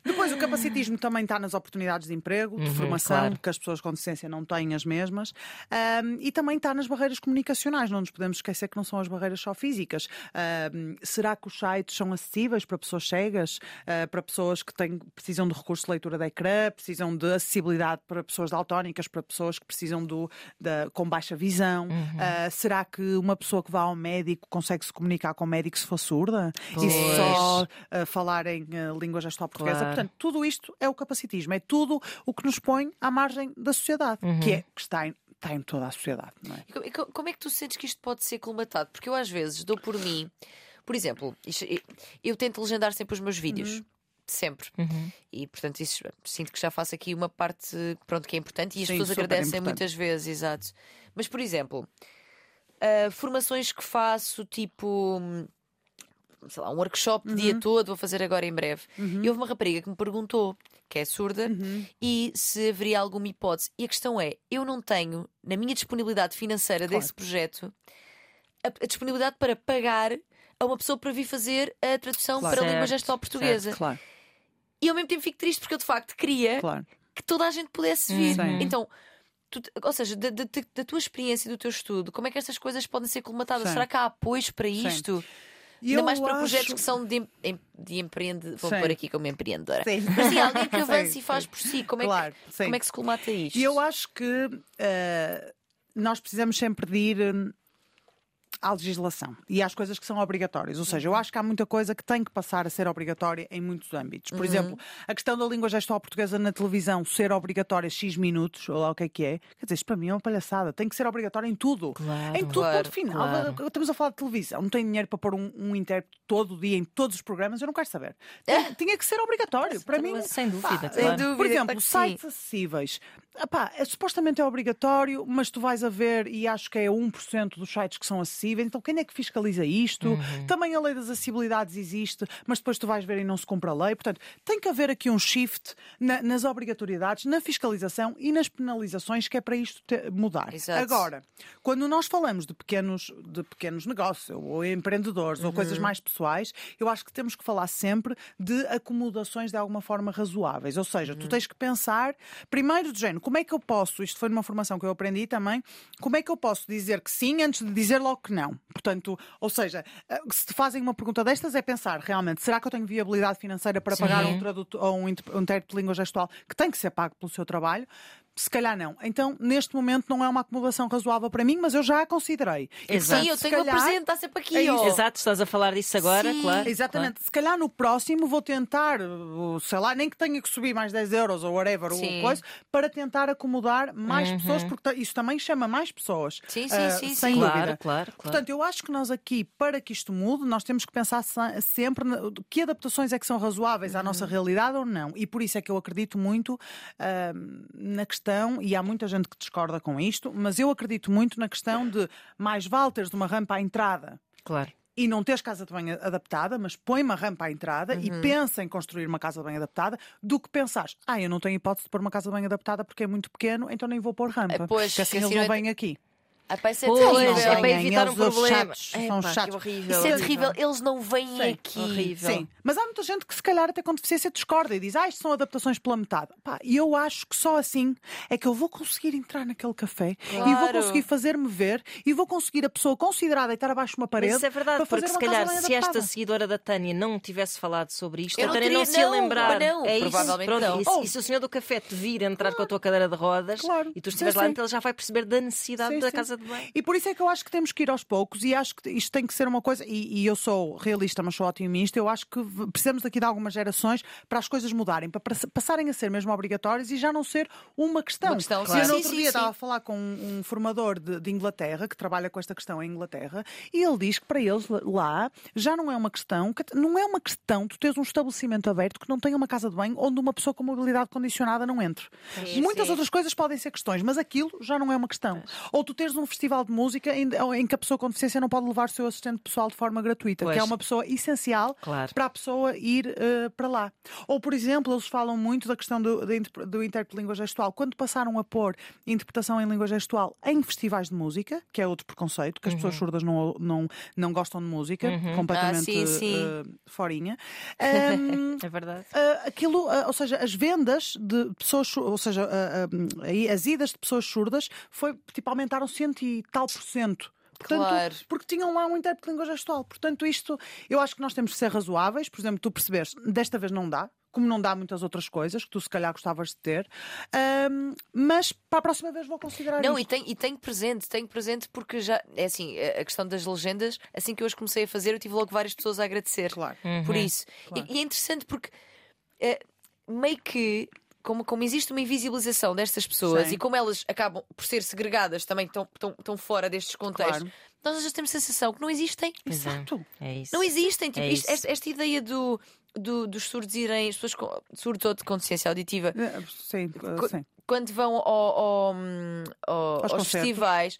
[SPEAKER 3] Depois, o capacitismo também está nas oportunidades de emprego, de
[SPEAKER 1] Uhum,
[SPEAKER 3] formação,
[SPEAKER 1] claro.
[SPEAKER 3] que as pessoas com deficiência não têm as mesmas. Ahm, e também está nas barreiras comunicacionais, não nos podemos esquecer que não são as barreiras só físicas. Ahm, será que os sites são acessíveis para pessoas cegas, ah, para pessoas que têm, precisam de recurso de leitura de ecrã, precisam de acessibilidade para pessoas daltónicas, para pessoas que precisam do, da, com baixa visão?
[SPEAKER 1] Uhum.
[SPEAKER 3] Ah, será que uma pessoa que vá ao médico consegue se comunicar com o médico se for surda? E
[SPEAKER 1] Pois.
[SPEAKER 3] só a falar em uh, língua gestual portuguesa.
[SPEAKER 1] Claro.
[SPEAKER 3] Portanto, tudo isto é o capacitismo, é tudo o que nos põe à margem da sociedade,
[SPEAKER 1] Uhum.
[SPEAKER 3] que, é, que está, em, está em toda a sociedade. Não é?
[SPEAKER 2] E co- e co- Como é que tu sentes que isto pode ser colmatado? Porque eu às vezes dou por mim, por exemplo, eu, eu tento legendar sempre os meus vídeos. Sempre.
[SPEAKER 1] Uhum.
[SPEAKER 2] E portanto, isso, sinto que já faço aqui uma parte pronto, que é importante e as
[SPEAKER 3] Sim,
[SPEAKER 2] pessoas agradecem
[SPEAKER 3] importante.
[SPEAKER 2] muitas vezes, exato. Mas, por exemplo, ah, formações que faço, tipo. Sei lá, um workshop o
[SPEAKER 3] Uhum.
[SPEAKER 2] dia todo, vou fazer agora em breve. E houve uma rapariga que me perguntou, que é surda,
[SPEAKER 3] Uhum.
[SPEAKER 2] e se haveria alguma hipótese. E a questão é: eu não tenho, na minha disponibilidade financeira
[SPEAKER 3] Claro.
[SPEAKER 2] desse projeto, a, a disponibilidade para pagar a uma pessoa para vir fazer a tradução
[SPEAKER 3] Claro.
[SPEAKER 2] para a língua
[SPEAKER 1] Certo,
[SPEAKER 2] gestual portuguesa.
[SPEAKER 3] Claro,
[SPEAKER 2] E ao mesmo tempo fico triste porque eu de facto queria
[SPEAKER 3] claro.
[SPEAKER 2] que toda a gente pudesse vir.
[SPEAKER 3] Sim.
[SPEAKER 2] Então, tu- ou seja, da, da- da tua experiência e do teu estudo, como é que estas coisas podem ser colmatadas?
[SPEAKER 3] Sim.
[SPEAKER 2] Será que há apoios para isto?
[SPEAKER 3] E
[SPEAKER 2] Ainda
[SPEAKER 3] eu
[SPEAKER 2] mais para projetos
[SPEAKER 3] acho-
[SPEAKER 2] que são de, de empreende. Vou
[SPEAKER 3] Sim.
[SPEAKER 2] pôr aqui como empreendedora.
[SPEAKER 3] Sim.
[SPEAKER 2] Mas sim, alguém que
[SPEAKER 3] Sim,
[SPEAKER 2] avance e faz por si. Como é,
[SPEAKER 3] Claro,
[SPEAKER 2] que,
[SPEAKER 3] sim.
[SPEAKER 2] como é que se colmata isto?
[SPEAKER 3] E eu acho que eh, nós precisamos sempre de ir. À legislação e às coisas que são obrigatórias. Ou seja, eu acho que há muita coisa que tem que passar a ser obrigatória em muitos âmbitos. Por exemplo, a questão da língua gestual portuguesa na televisão ser obrigatória X minutos, ou lá o que é que é, quer dizer, isto para mim é uma palhaçada. Tem que ser obrigatória em tudo.
[SPEAKER 1] Claro,
[SPEAKER 3] em tudo,
[SPEAKER 2] claro,
[SPEAKER 3] ponto final.
[SPEAKER 1] claro.
[SPEAKER 3] Estamos a falar de televisão. Não tenho dinheiro para pôr um, um intérprete todo o dia em todos os programas, eu não quero saber. Tinha que ser obrigatório. Para mim,
[SPEAKER 1] Sem dúvida,
[SPEAKER 3] pá,
[SPEAKER 1] claro.
[SPEAKER 2] Sem dúvida,
[SPEAKER 3] por exemplo, sites acessíveis. Epá, é, supostamente é obrigatório, mas tu vais a ver e acho que é 1% dos sites que são acessíveis. Então quem é que fiscaliza isto?
[SPEAKER 1] Uhum.
[SPEAKER 3] Também a lei das acessibilidades existe, mas depois tu vais ver e não se cumpre a lei. Portanto, tem que haver aqui um shift na- nas obrigatoriedades, na fiscalização e nas penalizações, que é para isto mudar.
[SPEAKER 2] Exato.
[SPEAKER 3] Agora, quando nós falamos de pequenos, de pequenos negócios ou empreendedores ou
[SPEAKER 2] Uhum.
[SPEAKER 3] coisas mais pessoais, eu acho que temos que falar sempre de acomodações de alguma forma razoáveis. Ou seja,
[SPEAKER 2] Uhum.
[SPEAKER 3] tu tens que pensar, primeiro, do género, como é que eu posso, isto foi numa formação que eu aprendi também, como é que eu posso dizer que sim antes de dizer logo que não? Portanto, ou seja, eh, se te fazem uma pergunta destas, é pensar realmente, será que eu tenho viabilidade financeira para pagar
[SPEAKER 1] Sim.
[SPEAKER 3] um tradutor ou um um intérprete de língua gestual que tem que ser pago pelo seu trabalho? Se calhar não. Então, neste momento, não é uma acomodação razoável para mim, mas eu já a considerei.
[SPEAKER 1] Exato.
[SPEAKER 2] Sim, eu
[SPEAKER 3] se
[SPEAKER 2] tenho
[SPEAKER 3] calhar-
[SPEAKER 2] a presente, está sempre aqui.
[SPEAKER 3] É
[SPEAKER 2] ó.
[SPEAKER 1] Exato, estás a falar disso agora,
[SPEAKER 2] Sim,
[SPEAKER 1] claro.
[SPEAKER 3] Exatamente. Se calhar no próximo vou tentar, uh, sei lá, nem que tenha que subir mais 10 euros ou whatever,
[SPEAKER 2] Sim.
[SPEAKER 3] ou coisa, para tentar acomodar mais
[SPEAKER 1] Uhum.
[SPEAKER 3] pessoas, porque isso também chama mais pessoas.
[SPEAKER 2] Sim, sim,
[SPEAKER 3] uh,
[SPEAKER 2] sim,
[SPEAKER 3] sem
[SPEAKER 2] sim.
[SPEAKER 1] Claro,
[SPEAKER 3] dúvida.
[SPEAKER 1] claro, claro.
[SPEAKER 3] Portanto, eu acho que nós aqui, para que isto mude, nós temos que pensar se- sempre que adaptações é que são razoáveis à
[SPEAKER 2] Uhum.
[SPEAKER 3] nossa realidade ou não. E por isso é que eu acredito muito ahm, na questão, e há muita gente que discorda com isto, mas eu acredito muito na questão de mais vale teres uma rampa à entrada
[SPEAKER 1] Claro.
[SPEAKER 3] e não teres casa de banho adaptada, mas põe uma rampa à entrada e pensa em construir uma casa de banho adaptada, do que pensares, ah, eu não tenho hipótese de pôr uma casa de banho adaptada porque é muito pequeno, então nem vou pôr rampa.
[SPEAKER 2] É, pois,
[SPEAKER 3] porque assim eles não vêm aqui.
[SPEAKER 2] Ah, pá, isso é
[SPEAKER 1] Pois,
[SPEAKER 2] terrível.
[SPEAKER 1] é para evitar um problema.
[SPEAKER 3] chatos,
[SPEAKER 1] Epá,
[SPEAKER 3] são chatos.
[SPEAKER 1] horrível.
[SPEAKER 2] Isso é terrível. Eles não vêm
[SPEAKER 3] Sim,
[SPEAKER 2] aqui.
[SPEAKER 1] horrível.
[SPEAKER 3] Sim, mas há muita gente que se calhar até com deficiência discorda e diz, ah, isto são adaptações pela metade. Pá, e eu acho que só assim é que eu vou conseguir entrar naquele café e vou
[SPEAKER 2] Claro.
[SPEAKER 3] conseguir fazer-me ver e vou conseguir a pessoa considerar deitar abaixo de uma parede
[SPEAKER 1] Mas isso é verdade,
[SPEAKER 3] para fazer
[SPEAKER 1] porque se
[SPEAKER 3] casa
[SPEAKER 1] calhar se esta seguidora da Tânia não tivesse falado sobre isto,
[SPEAKER 2] Eu
[SPEAKER 1] a
[SPEAKER 2] não
[SPEAKER 1] Tânia
[SPEAKER 2] teria-
[SPEAKER 1] não se ia
[SPEAKER 2] não,
[SPEAKER 1] lembrar.
[SPEAKER 2] não,
[SPEAKER 1] é isso.
[SPEAKER 2] provavelmente
[SPEAKER 1] Pronto,
[SPEAKER 2] não.
[SPEAKER 1] E, se-
[SPEAKER 3] Oh.
[SPEAKER 1] e se o senhor do café te vir entrar com a tua cadeira de rodas
[SPEAKER 3] Claro.
[SPEAKER 1] e tu estiveres lá dentro, ele já vai perceber da necessidade da
[SPEAKER 3] sim.
[SPEAKER 1] Casa de banho.
[SPEAKER 3] E por isso é que eu acho que temos que ir aos poucos e acho que isto tem que ser uma coisa, e, e eu sou realista, mas sou otimista, eu acho que precisamos aqui de algumas gerações para as coisas mudarem, para pass- passarem a ser mesmo obrigatórias e já não ser uma questão.
[SPEAKER 2] Uma questão, claro.
[SPEAKER 3] eu no
[SPEAKER 2] Sim,
[SPEAKER 3] outro
[SPEAKER 2] sim,
[SPEAKER 3] dia
[SPEAKER 2] sim.
[SPEAKER 3] estava a falar com um, um formador de, de Inglaterra que trabalha com esta questão em Inglaterra e ele diz que para eles lá já não é uma questão, que não é uma questão tu teres um estabelecimento aberto que não tenha uma casa de banho onde uma pessoa com mobilidade condicionada não entre. Muitas outras coisas podem ser questões, mas aquilo já não é uma questão. Ou tu teres um festival de música em, em que a pessoa com deficiência não pode levar o seu assistente pessoal de forma gratuita,
[SPEAKER 1] Pois.
[SPEAKER 3] que é uma pessoa essencial
[SPEAKER 1] Claro.
[SPEAKER 3] para a pessoa ir eh, para lá. Ou, por exemplo, eles falam muito da questão do, do, intérprete de língua gestual. Quando passaram a pôr interpretação em língua gestual em festivais de música, que é outro preconceito, que as pessoas surdas não, não, não gostam de música, completamente
[SPEAKER 2] Ah, sim, sim.
[SPEAKER 3] eh, forinha. Ahm,
[SPEAKER 1] É verdade.
[SPEAKER 3] Uh, aquilo, uh, ou seja, as vendas de pessoas, ou seja, uh, uh, as idas de pessoas surdas foi tipo aumentaram cento e tal por cento. Portanto,
[SPEAKER 2] Claro.
[SPEAKER 3] porque tinham lá um intérprete de língua gestual. Portanto, isto eu acho que nós temos que ser razoáveis. Por exemplo, tu percebes, desta vez não dá, como não dá muitas outras coisas que tu se calhar gostavas de ter. Ahm, mas para a próxima vez vou considerar
[SPEAKER 2] Não,
[SPEAKER 3] isto.
[SPEAKER 2] e tenho, e tenho presente, tenho presente porque já, é assim, a questão das legendas, assim que eu as comecei a fazer, eu tive logo várias pessoas a agradecer
[SPEAKER 3] Claro.
[SPEAKER 2] por isso.
[SPEAKER 3] Claro.
[SPEAKER 2] E, e é interessante porque eh, meio que. Como, como existe uma invisibilização destas pessoas
[SPEAKER 3] Sim.
[SPEAKER 2] e como elas acabam por ser segregadas também estão, estão, estão fora destes contextos,
[SPEAKER 3] Claro.
[SPEAKER 2] nós às vezes temos a sensação que não existem.
[SPEAKER 1] É.
[SPEAKER 3] Exato.
[SPEAKER 1] É isso.
[SPEAKER 2] Não existem. Tipo,
[SPEAKER 1] É
[SPEAKER 2] isto- esta, esta ideia do, do- dos surdos irem, as pessoas com, surdos ou de consciência auditiva,
[SPEAKER 3] Eh, Sim,
[SPEAKER 2] Co-
[SPEAKER 3] sim.
[SPEAKER 2] quando vão ao- ao- ao-
[SPEAKER 3] Aos
[SPEAKER 2] aos, festivais.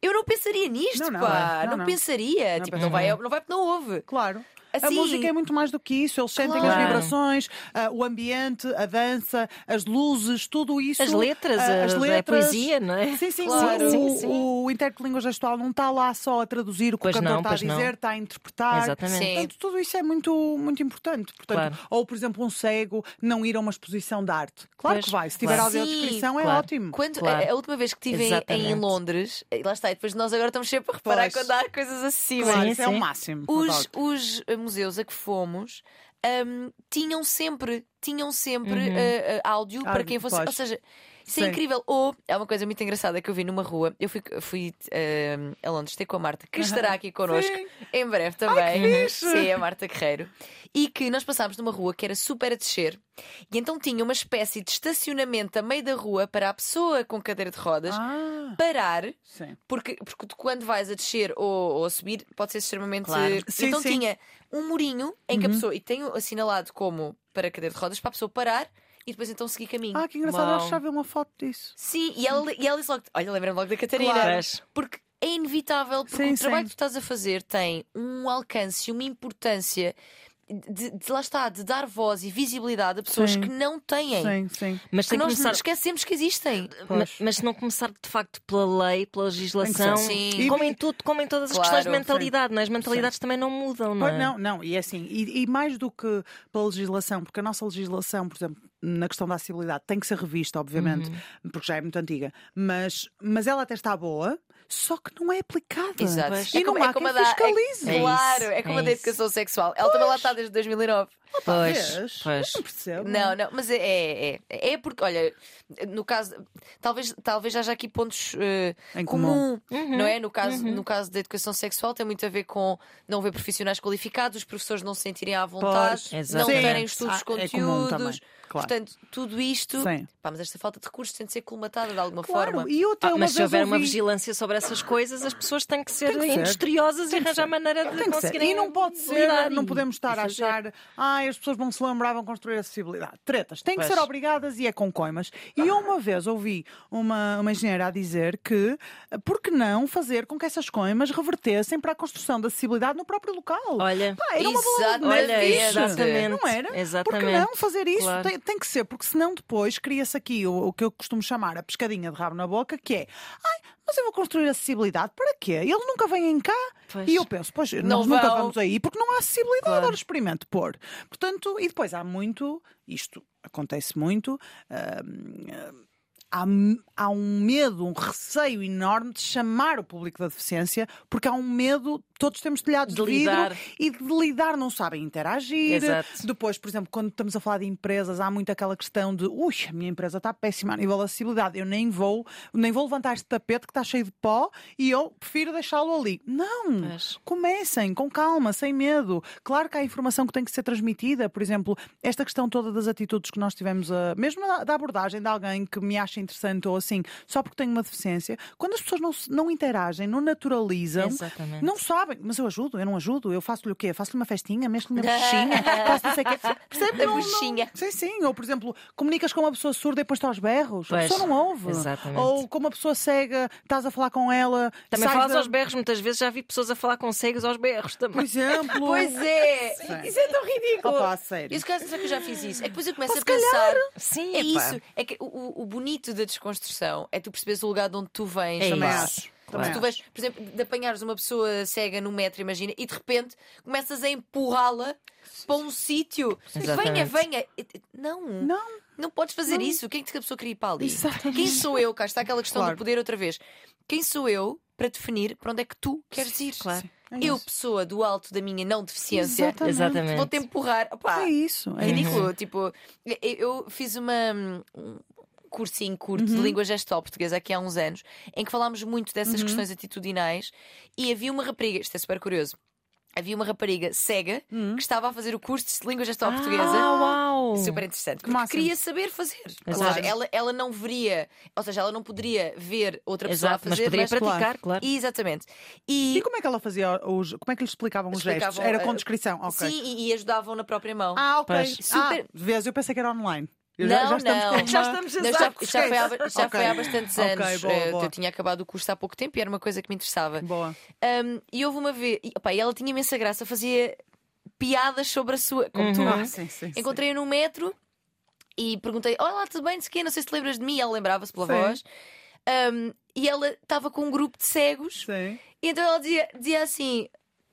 [SPEAKER 2] Eu não pensaria nisto,
[SPEAKER 3] Não, não,
[SPEAKER 2] pá.
[SPEAKER 3] é.
[SPEAKER 2] Não,
[SPEAKER 3] Não, não.
[SPEAKER 2] pensaria.
[SPEAKER 3] Não
[SPEAKER 2] tipo, não vai, não vai porque não ouve.
[SPEAKER 3] Claro. A
[SPEAKER 2] Assim-
[SPEAKER 3] música é muito mais do que isso. Eles sentem as
[SPEAKER 2] Claro.
[SPEAKER 3] vibrações, ah, o ambiente, a dança, as luzes, tudo isso.
[SPEAKER 1] As letras,
[SPEAKER 3] ah, as
[SPEAKER 1] a- a
[SPEAKER 3] letras.
[SPEAKER 1] poesia, não é?
[SPEAKER 3] Sim, sim,
[SPEAKER 2] Claro.
[SPEAKER 3] sim.
[SPEAKER 1] Sim, sim.
[SPEAKER 3] O, o intérprete de língua gestual não está lá só a traduzir o que
[SPEAKER 1] Pois
[SPEAKER 3] o cantor
[SPEAKER 1] não,
[SPEAKER 3] está a
[SPEAKER 1] não.
[SPEAKER 3] dizer, está a interpretar.
[SPEAKER 1] Exatamente.
[SPEAKER 2] Sim.
[SPEAKER 3] Portanto, tudo isso é muito, muito importante. Portanto,
[SPEAKER 1] Claro.
[SPEAKER 3] Ou, por exemplo, um cego não ir a uma exposição de arte. Claro
[SPEAKER 1] Pois,
[SPEAKER 3] que vai. Se tiver
[SPEAKER 1] claro.
[SPEAKER 3] audiodescrição, é
[SPEAKER 1] Claro.
[SPEAKER 3] ótimo.
[SPEAKER 2] Quando,
[SPEAKER 1] Claro.
[SPEAKER 2] a, a última vez que estive em- em. Londres, lá está, e depois nós agora estamos sempre a reparar
[SPEAKER 3] Pois.
[SPEAKER 2] quando há coisas acessíveis.
[SPEAKER 3] Claro,
[SPEAKER 1] Sim,
[SPEAKER 3] isso é o máximo.
[SPEAKER 2] Os, os museus a que fomos hum, tinham sempre, tinham sempre
[SPEAKER 1] Uhum.
[SPEAKER 2] eh, eh, áudio para
[SPEAKER 3] Áudio,
[SPEAKER 2] quem fosse.
[SPEAKER 3] pois.
[SPEAKER 2] Ou seja, Isso é
[SPEAKER 3] Sim.
[SPEAKER 2] incrível. Ou é uma coisa muito engraçada que eu vi numa rua. Eu fui, fui eh, a Londres ter com a Marta, que estará aqui connosco
[SPEAKER 3] Sim.
[SPEAKER 2] em breve também.
[SPEAKER 3] que fixe.
[SPEAKER 2] Sim, a Marta Guerreiro. E que nós passámos numa rua que era super a descer. E então tinha uma espécie de estacionamento a meio da rua para a pessoa com cadeira de rodas
[SPEAKER 3] Ah,
[SPEAKER 2] parar.
[SPEAKER 3] sim.
[SPEAKER 2] Porque, porque tu, quando vais a descer ou, ou a subir, pode ser extremamente.
[SPEAKER 1] Claro.
[SPEAKER 3] Sim,
[SPEAKER 2] então
[SPEAKER 3] sim. Uhum.
[SPEAKER 2] tinha um murinho em que a pessoa. E tem assinalado como para cadeira de rodas, para a pessoa parar e depois então seguir caminho.
[SPEAKER 3] Ah, que engraçado.
[SPEAKER 1] Uau.
[SPEAKER 3] Eu já vi uma foto disso.
[SPEAKER 2] Sim, e ela, e ela disse logo: Olha, lembra-me logo da Catarina.
[SPEAKER 3] Claro.
[SPEAKER 2] Porque é inevitável, porque
[SPEAKER 3] Sim,
[SPEAKER 2] o trabalho
[SPEAKER 3] sim.
[SPEAKER 2] que tu estás a fazer tem um alcance e uma importância. De, de- lá está, de dar voz e visibilidade a pessoas
[SPEAKER 3] Sim.
[SPEAKER 2] que não têm.
[SPEAKER 3] Sim, sim.
[SPEAKER 1] Mas
[SPEAKER 2] Que nós
[SPEAKER 1] começar.
[SPEAKER 2] esquecemos que existem.
[SPEAKER 1] Ma-
[SPEAKER 3] Pois.
[SPEAKER 1] Mas se não começar de facto pela lei, pela legislação.
[SPEAKER 2] Sim.
[SPEAKER 1] como em tudo, como em todas as
[SPEAKER 2] Claro,
[SPEAKER 1] questões de mentalidade, não é? as mentalidades também não mudam, não é?
[SPEAKER 3] Não, não, e é assim, e, e mais do que pela legislação, porque a nossa legislação, por exemplo, na questão da acessibilidade, tem que ser revista, obviamente,
[SPEAKER 2] Uhum.
[SPEAKER 3] porque já é muito antiga, mas, mas ela até está boa, só que não é aplicada.
[SPEAKER 2] Exato.
[SPEAKER 1] Pois.
[SPEAKER 3] E
[SPEAKER 2] É como-
[SPEAKER 3] não há
[SPEAKER 2] é como
[SPEAKER 3] quem
[SPEAKER 2] a da-
[SPEAKER 3] fiscalize.
[SPEAKER 1] É
[SPEAKER 2] claro, é como
[SPEAKER 1] é
[SPEAKER 2] a da educação sexual. Ela também lá está desde 2009.
[SPEAKER 1] Pois,
[SPEAKER 3] Vês?
[SPEAKER 1] pois.
[SPEAKER 3] Eu não percebo.
[SPEAKER 2] Não, não, mas é, é, é, é porque, olha, no caso, talvez, talvez haja aqui pontos eh,
[SPEAKER 3] Em
[SPEAKER 2] comum,
[SPEAKER 1] Uhum,
[SPEAKER 2] não é? No caso, no caso da educação sexual tem muito a ver com não haver profissionais qualificados, os professores não se sentirem à vontade,
[SPEAKER 3] Pois.
[SPEAKER 2] não terem estudos
[SPEAKER 3] Ah,
[SPEAKER 2] de
[SPEAKER 3] é comum
[SPEAKER 2] conteúdos.
[SPEAKER 3] Claro.
[SPEAKER 2] Portanto, tudo isto, pá, mas esta falta de recursos tem de ser colmatada de alguma
[SPEAKER 3] Claro,
[SPEAKER 2] forma.
[SPEAKER 3] e eu
[SPEAKER 1] Ah,
[SPEAKER 3] uma
[SPEAKER 1] mas se houver uma
[SPEAKER 3] ouvi-
[SPEAKER 1] vigilância sobre essas coisas, as pessoas têm que ser
[SPEAKER 3] Tem que ser.
[SPEAKER 1] industriosas
[SPEAKER 3] Tem
[SPEAKER 1] e
[SPEAKER 3] que
[SPEAKER 1] arranjar
[SPEAKER 3] ser.
[SPEAKER 1] maneira de
[SPEAKER 3] que ser.
[SPEAKER 1] conseguirem
[SPEAKER 3] E não pode ser, não podemos estar a achar, ah, as pessoas vão se lembrar, vão construir acessibilidade. Tretas, têm que
[SPEAKER 1] Pois.
[SPEAKER 3] ser obrigadas e é com coimas. E eu uma vez ouvi uma, uma engenheira a dizer que, por que não fazer com que essas coimas revertessem para a construção da acessibilidade no próprio local?
[SPEAKER 1] Olha,
[SPEAKER 3] Pá, era uma neve
[SPEAKER 1] olha, exatamente,
[SPEAKER 3] Não era? Por que
[SPEAKER 1] exatamente.
[SPEAKER 3] não fazer isso?
[SPEAKER 1] Claro.
[SPEAKER 3] Tem, tem que ser, porque senão depois cria-se aqui o, o que eu costumo chamar a pescadinha de rabo na boca, que é, ai, mas eu vou construir acessibilidade, para quê? Eles nunca vêm cá.
[SPEAKER 1] Pois.
[SPEAKER 3] E eu penso, pois,
[SPEAKER 2] Não
[SPEAKER 3] nós nunca
[SPEAKER 2] vão.
[SPEAKER 3] vamos aí, porque não há acessibilidade,
[SPEAKER 1] Claro.
[SPEAKER 3] ora experimente pôr. Portanto, e depois há muito, isto acontece muito, hum, há, há um medo, um receio enorme de chamar o público da deficiência, porque há um medo, todos temos telhados de,
[SPEAKER 1] De
[SPEAKER 3] vidro e de lidar, não sabem interagir.
[SPEAKER 1] Exato.
[SPEAKER 3] Depois, por exemplo, quando estamos a falar de empresas, há muito aquela questão de ui, a minha empresa está péssima a nível de acessibilidade, eu nem vou, nem vou levantar este tapete que está cheio de pó e eu prefiro deixá-lo ali. Não!
[SPEAKER 1] Pois.
[SPEAKER 3] Comecem com calma, sem medo. Claro que há informação que tem que ser transmitida, por exemplo, esta questão toda das atitudes que nós tivemos, a, mesmo da, da abordagem de alguém que me acha interessante ou assim, só porque tem uma deficiência, quando as pessoas não, não interagem, não naturalizam,
[SPEAKER 1] Exatamente.
[SPEAKER 3] não sabem, mas eu ajudo, eu não ajudo, eu faço-lhe o quê? Faço-lhe uma festinha, mexo-lhe uma buchinha, faço não sei o quê. Percebe?
[SPEAKER 2] A
[SPEAKER 3] Não- não-. Sim, sim. Ou, por exemplo, comunicas com uma pessoa surda e depois está aos berros. A
[SPEAKER 1] Pois.
[SPEAKER 3] pessoa não ouve.
[SPEAKER 1] Exatamente.
[SPEAKER 3] Ou com uma pessoa cega, estás a falar com ela.
[SPEAKER 1] Também falas
[SPEAKER 3] da-
[SPEAKER 1] aos berros, muitas vezes já vi pessoas a falar com cegos aos berros
[SPEAKER 3] Por
[SPEAKER 1] também.
[SPEAKER 3] exemplo.
[SPEAKER 2] Pois é!
[SPEAKER 3] Sim.
[SPEAKER 2] Isso é tão ridículo!
[SPEAKER 3] Opa, a sério.
[SPEAKER 2] Isso que eu já fiz isso. É que depois eu começo
[SPEAKER 3] Ou
[SPEAKER 2] a
[SPEAKER 3] se calhar-
[SPEAKER 2] pensar.
[SPEAKER 1] Sim,
[SPEAKER 2] É isso. É que o, o- o bonito da desconstrução é tu perceberes o lugar de onde tu vens.
[SPEAKER 1] É
[SPEAKER 3] Também
[SPEAKER 1] isso.
[SPEAKER 3] acho. Também
[SPEAKER 2] tu vês, por exemplo, de apanhares uma pessoa cega no metro, imagina, e de repente começas a empurrá-la para um sítio. Venha, venha. Não, não,
[SPEAKER 3] Não.
[SPEAKER 2] podes fazer isso. Quem é que a pessoa queria ir para ali?
[SPEAKER 3] Exatamente.
[SPEAKER 2] Quem sou eu? Cá está aquela questão
[SPEAKER 3] Claro.
[SPEAKER 2] do poder outra vez. Quem sou eu para definir para onde é que tu queres ir?
[SPEAKER 1] Claro.
[SPEAKER 3] É
[SPEAKER 2] Eu,
[SPEAKER 3] isso.
[SPEAKER 2] pessoa do alto da minha não deficiência,
[SPEAKER 3] Exatamente.
[SPEAKER 2] Vou-te empurrar. Opá,
[SPEAKER 3] É isso. É
[SPEAKER 2] ridículo. Tipo, eu- eu fiz uma. Cursinho curto
[SPEAKER 3] Uhum.
[SPEAKER 2] de língua gestual portuguesa aqui há uns anos, em que falámos muito dessas
[SPEAKER 3] Uhum.
[SPEAKER 2] questões atitudinais e havia uma rapariga, isto é super curioso, havia uma rapariga cega
[SPEAKER 3] Uhum.
[SPEAKER 2] que estava a fazer o curso de língua gestual
[SPEAKER 1] Ah,
[SPEAKER 2] portuguesa.
[SPEAKER 1] uau!
[SPEAKER 2] Super interessante, porque
[SPEAKER 3] máximo.
[SPEAKER 2] queria saber fazer. Ou seja, ela, ela não veria, ou seja, ela não poderia ver outra pessoa
[SPEAKER 1] Exato,
[SPEAKER 2] a
[SPEAKER 1] mas
[SPEAKER 2] fazer,
[SPEAKER 1] poderia
[SPEAKER 3] claro.
[SPEAKER 1] praticar, claro.
[SPEAKER 2] Exatamente. E,
[SPEAKER 3] E como é que ela fazia os. Como é que lhes explicavam os gestos?
[SPEAKER 2] Explicavam,
[SPEAKER 3] Era com
[SPEAKER 2] eh,
[SPEAKER 3] descrição. Ok.
[SPEAKER 2] sim, e, e ajudavam na própria mão.
[SPEAKER 3] Ah, ok.
[SPEAKER 2] Super-
[SPEAKER 3] Ah, vês, eu pensei que era online. Eu
[SPEAKER 2] Não,
[SPEAKER 3] já, já estamos
[SPEAKER 2] não.
[SPEAKER 1] Já estamos
[SPEAKER 2] Não, já,
[SPEAKER 3] Exato,
[SPEAKER 2] já foi há, já
[SPEAKER 3] Ok.
[SPEAKER 2] foi há bastantes
[SPEAKER 3] Ok,
[SPEAKER 2] anos.
[SPEAKER 3] boa,
[SPEAKER 2] Eh,
[SPEAKER 3] boa.
[SPEAKER 2] Eu tinha acabado o curso há pouco tempo e era uma coisa que me interessava.
[SPEAKER 3] Boa.
[SPEAKER 2] Um, e houve uma vez, e, opá, e ela tinha imensa graça, fazia piadas sobre a sua. Como tu.
[SPEAKER 1] Uhum.
[SPEAKER 3] Ah, sim, sim.
[SPEAKER 2] Encontrei-a no metro e perguntei: Olá, tudo bem? Sei não sei se te lembras de mim. Ela lembrava-se pela
[SPEAKER 3] Sim.
[SPEAKER 2] voz. Um, e ela estava com um grupo de cegos.
[SPEAKER 3] Sim.
[SPEAKER 2] E então ela dizia, dizia assim: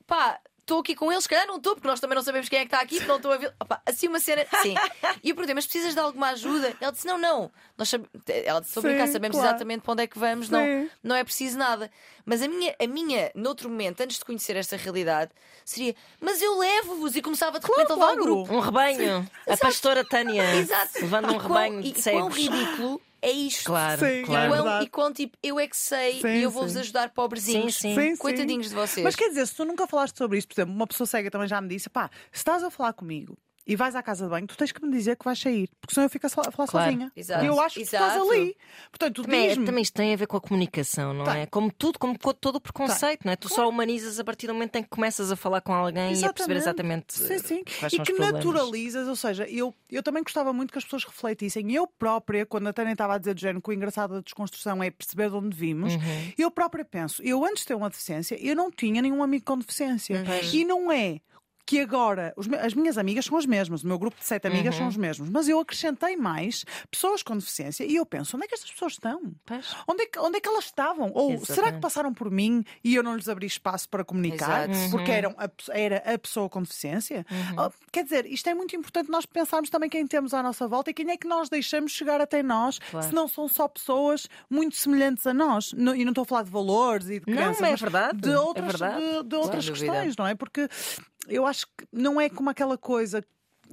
[SPEAKER 2] pá, estou aqui com eles, se calhar não estou, porque nós também não sabemos quem é que está aqui, porque não estou a ver. Opá, assim uma cena. Sim. E eu perguntei: mas precisas de alguma ajuda? Ela disse: não, não. Nós sab... Ela disse: sobre
[SPEAKER 3] Sim,
[SPEAKER 2] cá, sabemos
[SPEAKER 3] claro.
[SPEAKER 2] exatamente para onde é que vamos, não, não é preciso nada. Mas a minha, a minha, noutro momento, antes de conhecer esta realidade, seria: mas eu levo-vos e começava de repente a levar
[SPEAKER 3] claro.
[SPEAKER 2] o grupo.
[SPEAKER 1] Um rebanho. A pastora Tânia.
[SPEAKER 2] Exato.
[SPEAKER 1] Levando um
[SPEAKER 2] E quão-
[SPEAKER 1] rebanho
[SPEAKER 2] e
[SPEAKER 1] de
[SPEAKER 2] quão
[SPEAKER 1] cegos.
[SPEAKER 2] ridículo é isto.
[SPEAKER 1] Claro,
[SPEAKER 3] Sim,
[SPEAKER 2] E
[SPEAKER 1] claro.
[SPEAKER 3] é
[SPEAKER 2] quão,
[SPEAKER 3] verdade.
[SPEAKER 2] e quão, tipo, eu é que sei
[SPEAKER 3] Sim,
[SPEAKER 2] e eu vou-vos
[SPEAKER 3] sim.
[SPEAKER 2] ajudar, pobrezinhos.
[SPEAKER 1] Sim, sim.
[SPEAKER 3] Sim, sim.
[SPEAKER 2] Coitadinhos de vocês.
[SPEAKER 3] Mas quer dizer, se tu nunca falaste sobre isto, por exemplo, uma pessoa cega também já me disse: pá, se estás a falar comigo e vais à casa de banho, tu tens que me dizer que vais sair, porque senão eu fico a falar
[SPEAKER 1] Claro.
[SPEAKER 3] sozinha.
[SPEAKER 2] Exato.
[SPEAKER 3] E eu acho que estás ali. Portanto, tu
[SPEAKER 1] Também, é- também isto tem a ver com a comunicação, não
[SPEAKER 3] Tem.
[SPEAKER 1] é? Como tudo, como co- todo o preconceito, não é? Tu só humanizas a partir do momento em que começas a falar com alguém e a perceber exatamente
[SPEAKER 3] Sim, sim.
[SPEAKER 1] eh, quais
[SPEAKER 3] E que naturalizas, ou seja, eu, eu também gostava muito que as pessoas refletissem. Eu própria, quando a Tânia estava a dizer do género que o engraçado da desconstrução é perceber de onde vimos,
[SPEAKER 1] Uhum.
[SPEAKER 3] eu própria penso, eu antes de ter uma deficiência, eu não tinha nenhum amigo com deficiência. E não é. Que agora os as minhas amigas são as mesmas, o meu grupo de sete amigas
[SPEAKER 1] Uhum.
[SPEAKER 3] são os mesmos, mas eu acrescentei mais pessoas com deficiência e eu penso: onde é que estas pessoas estão?
[SPEAKER 1] Pois.
[SPEAKER 3] Onde é, que, onde é que elas estavam? Ou será que
[SPEAKER 1] Exatamente.
[SPEAKER 3] passaram por mim e eu não lhes abri espaço para comunicar
[SPEAKER 2] Exato.
[SPEAKER 3] porque eram a era a pessoa com deficiência?
[SPEAKER 1] Uhum.
[SPEAKER 3] Oh, quer dizer, isto é muito importante nós pensarmos também quem temos à nossa volta e quem é que nós deixamos chegar até nós,
[SPEAKER 1] Claro.
[SPEAKER 3] se não são só pessoas muito semelhantes a nós. Não- e não estou a falar de valores e de
[SPEAKER 1] Não,
[SPEAKER 3] crenças,
[SPEAKER 1] é
[SPEAKER 3] mas
[SPEAKER 1] verdade,
[SPEAKER 3] de
[SPEAKER 1] é
[SPEAKER 3] outras,
[SPEAKER 1] verdade.
[SPEAKER 3] de, de outras questões, não é? Porque eu acho que não é como aquela coisa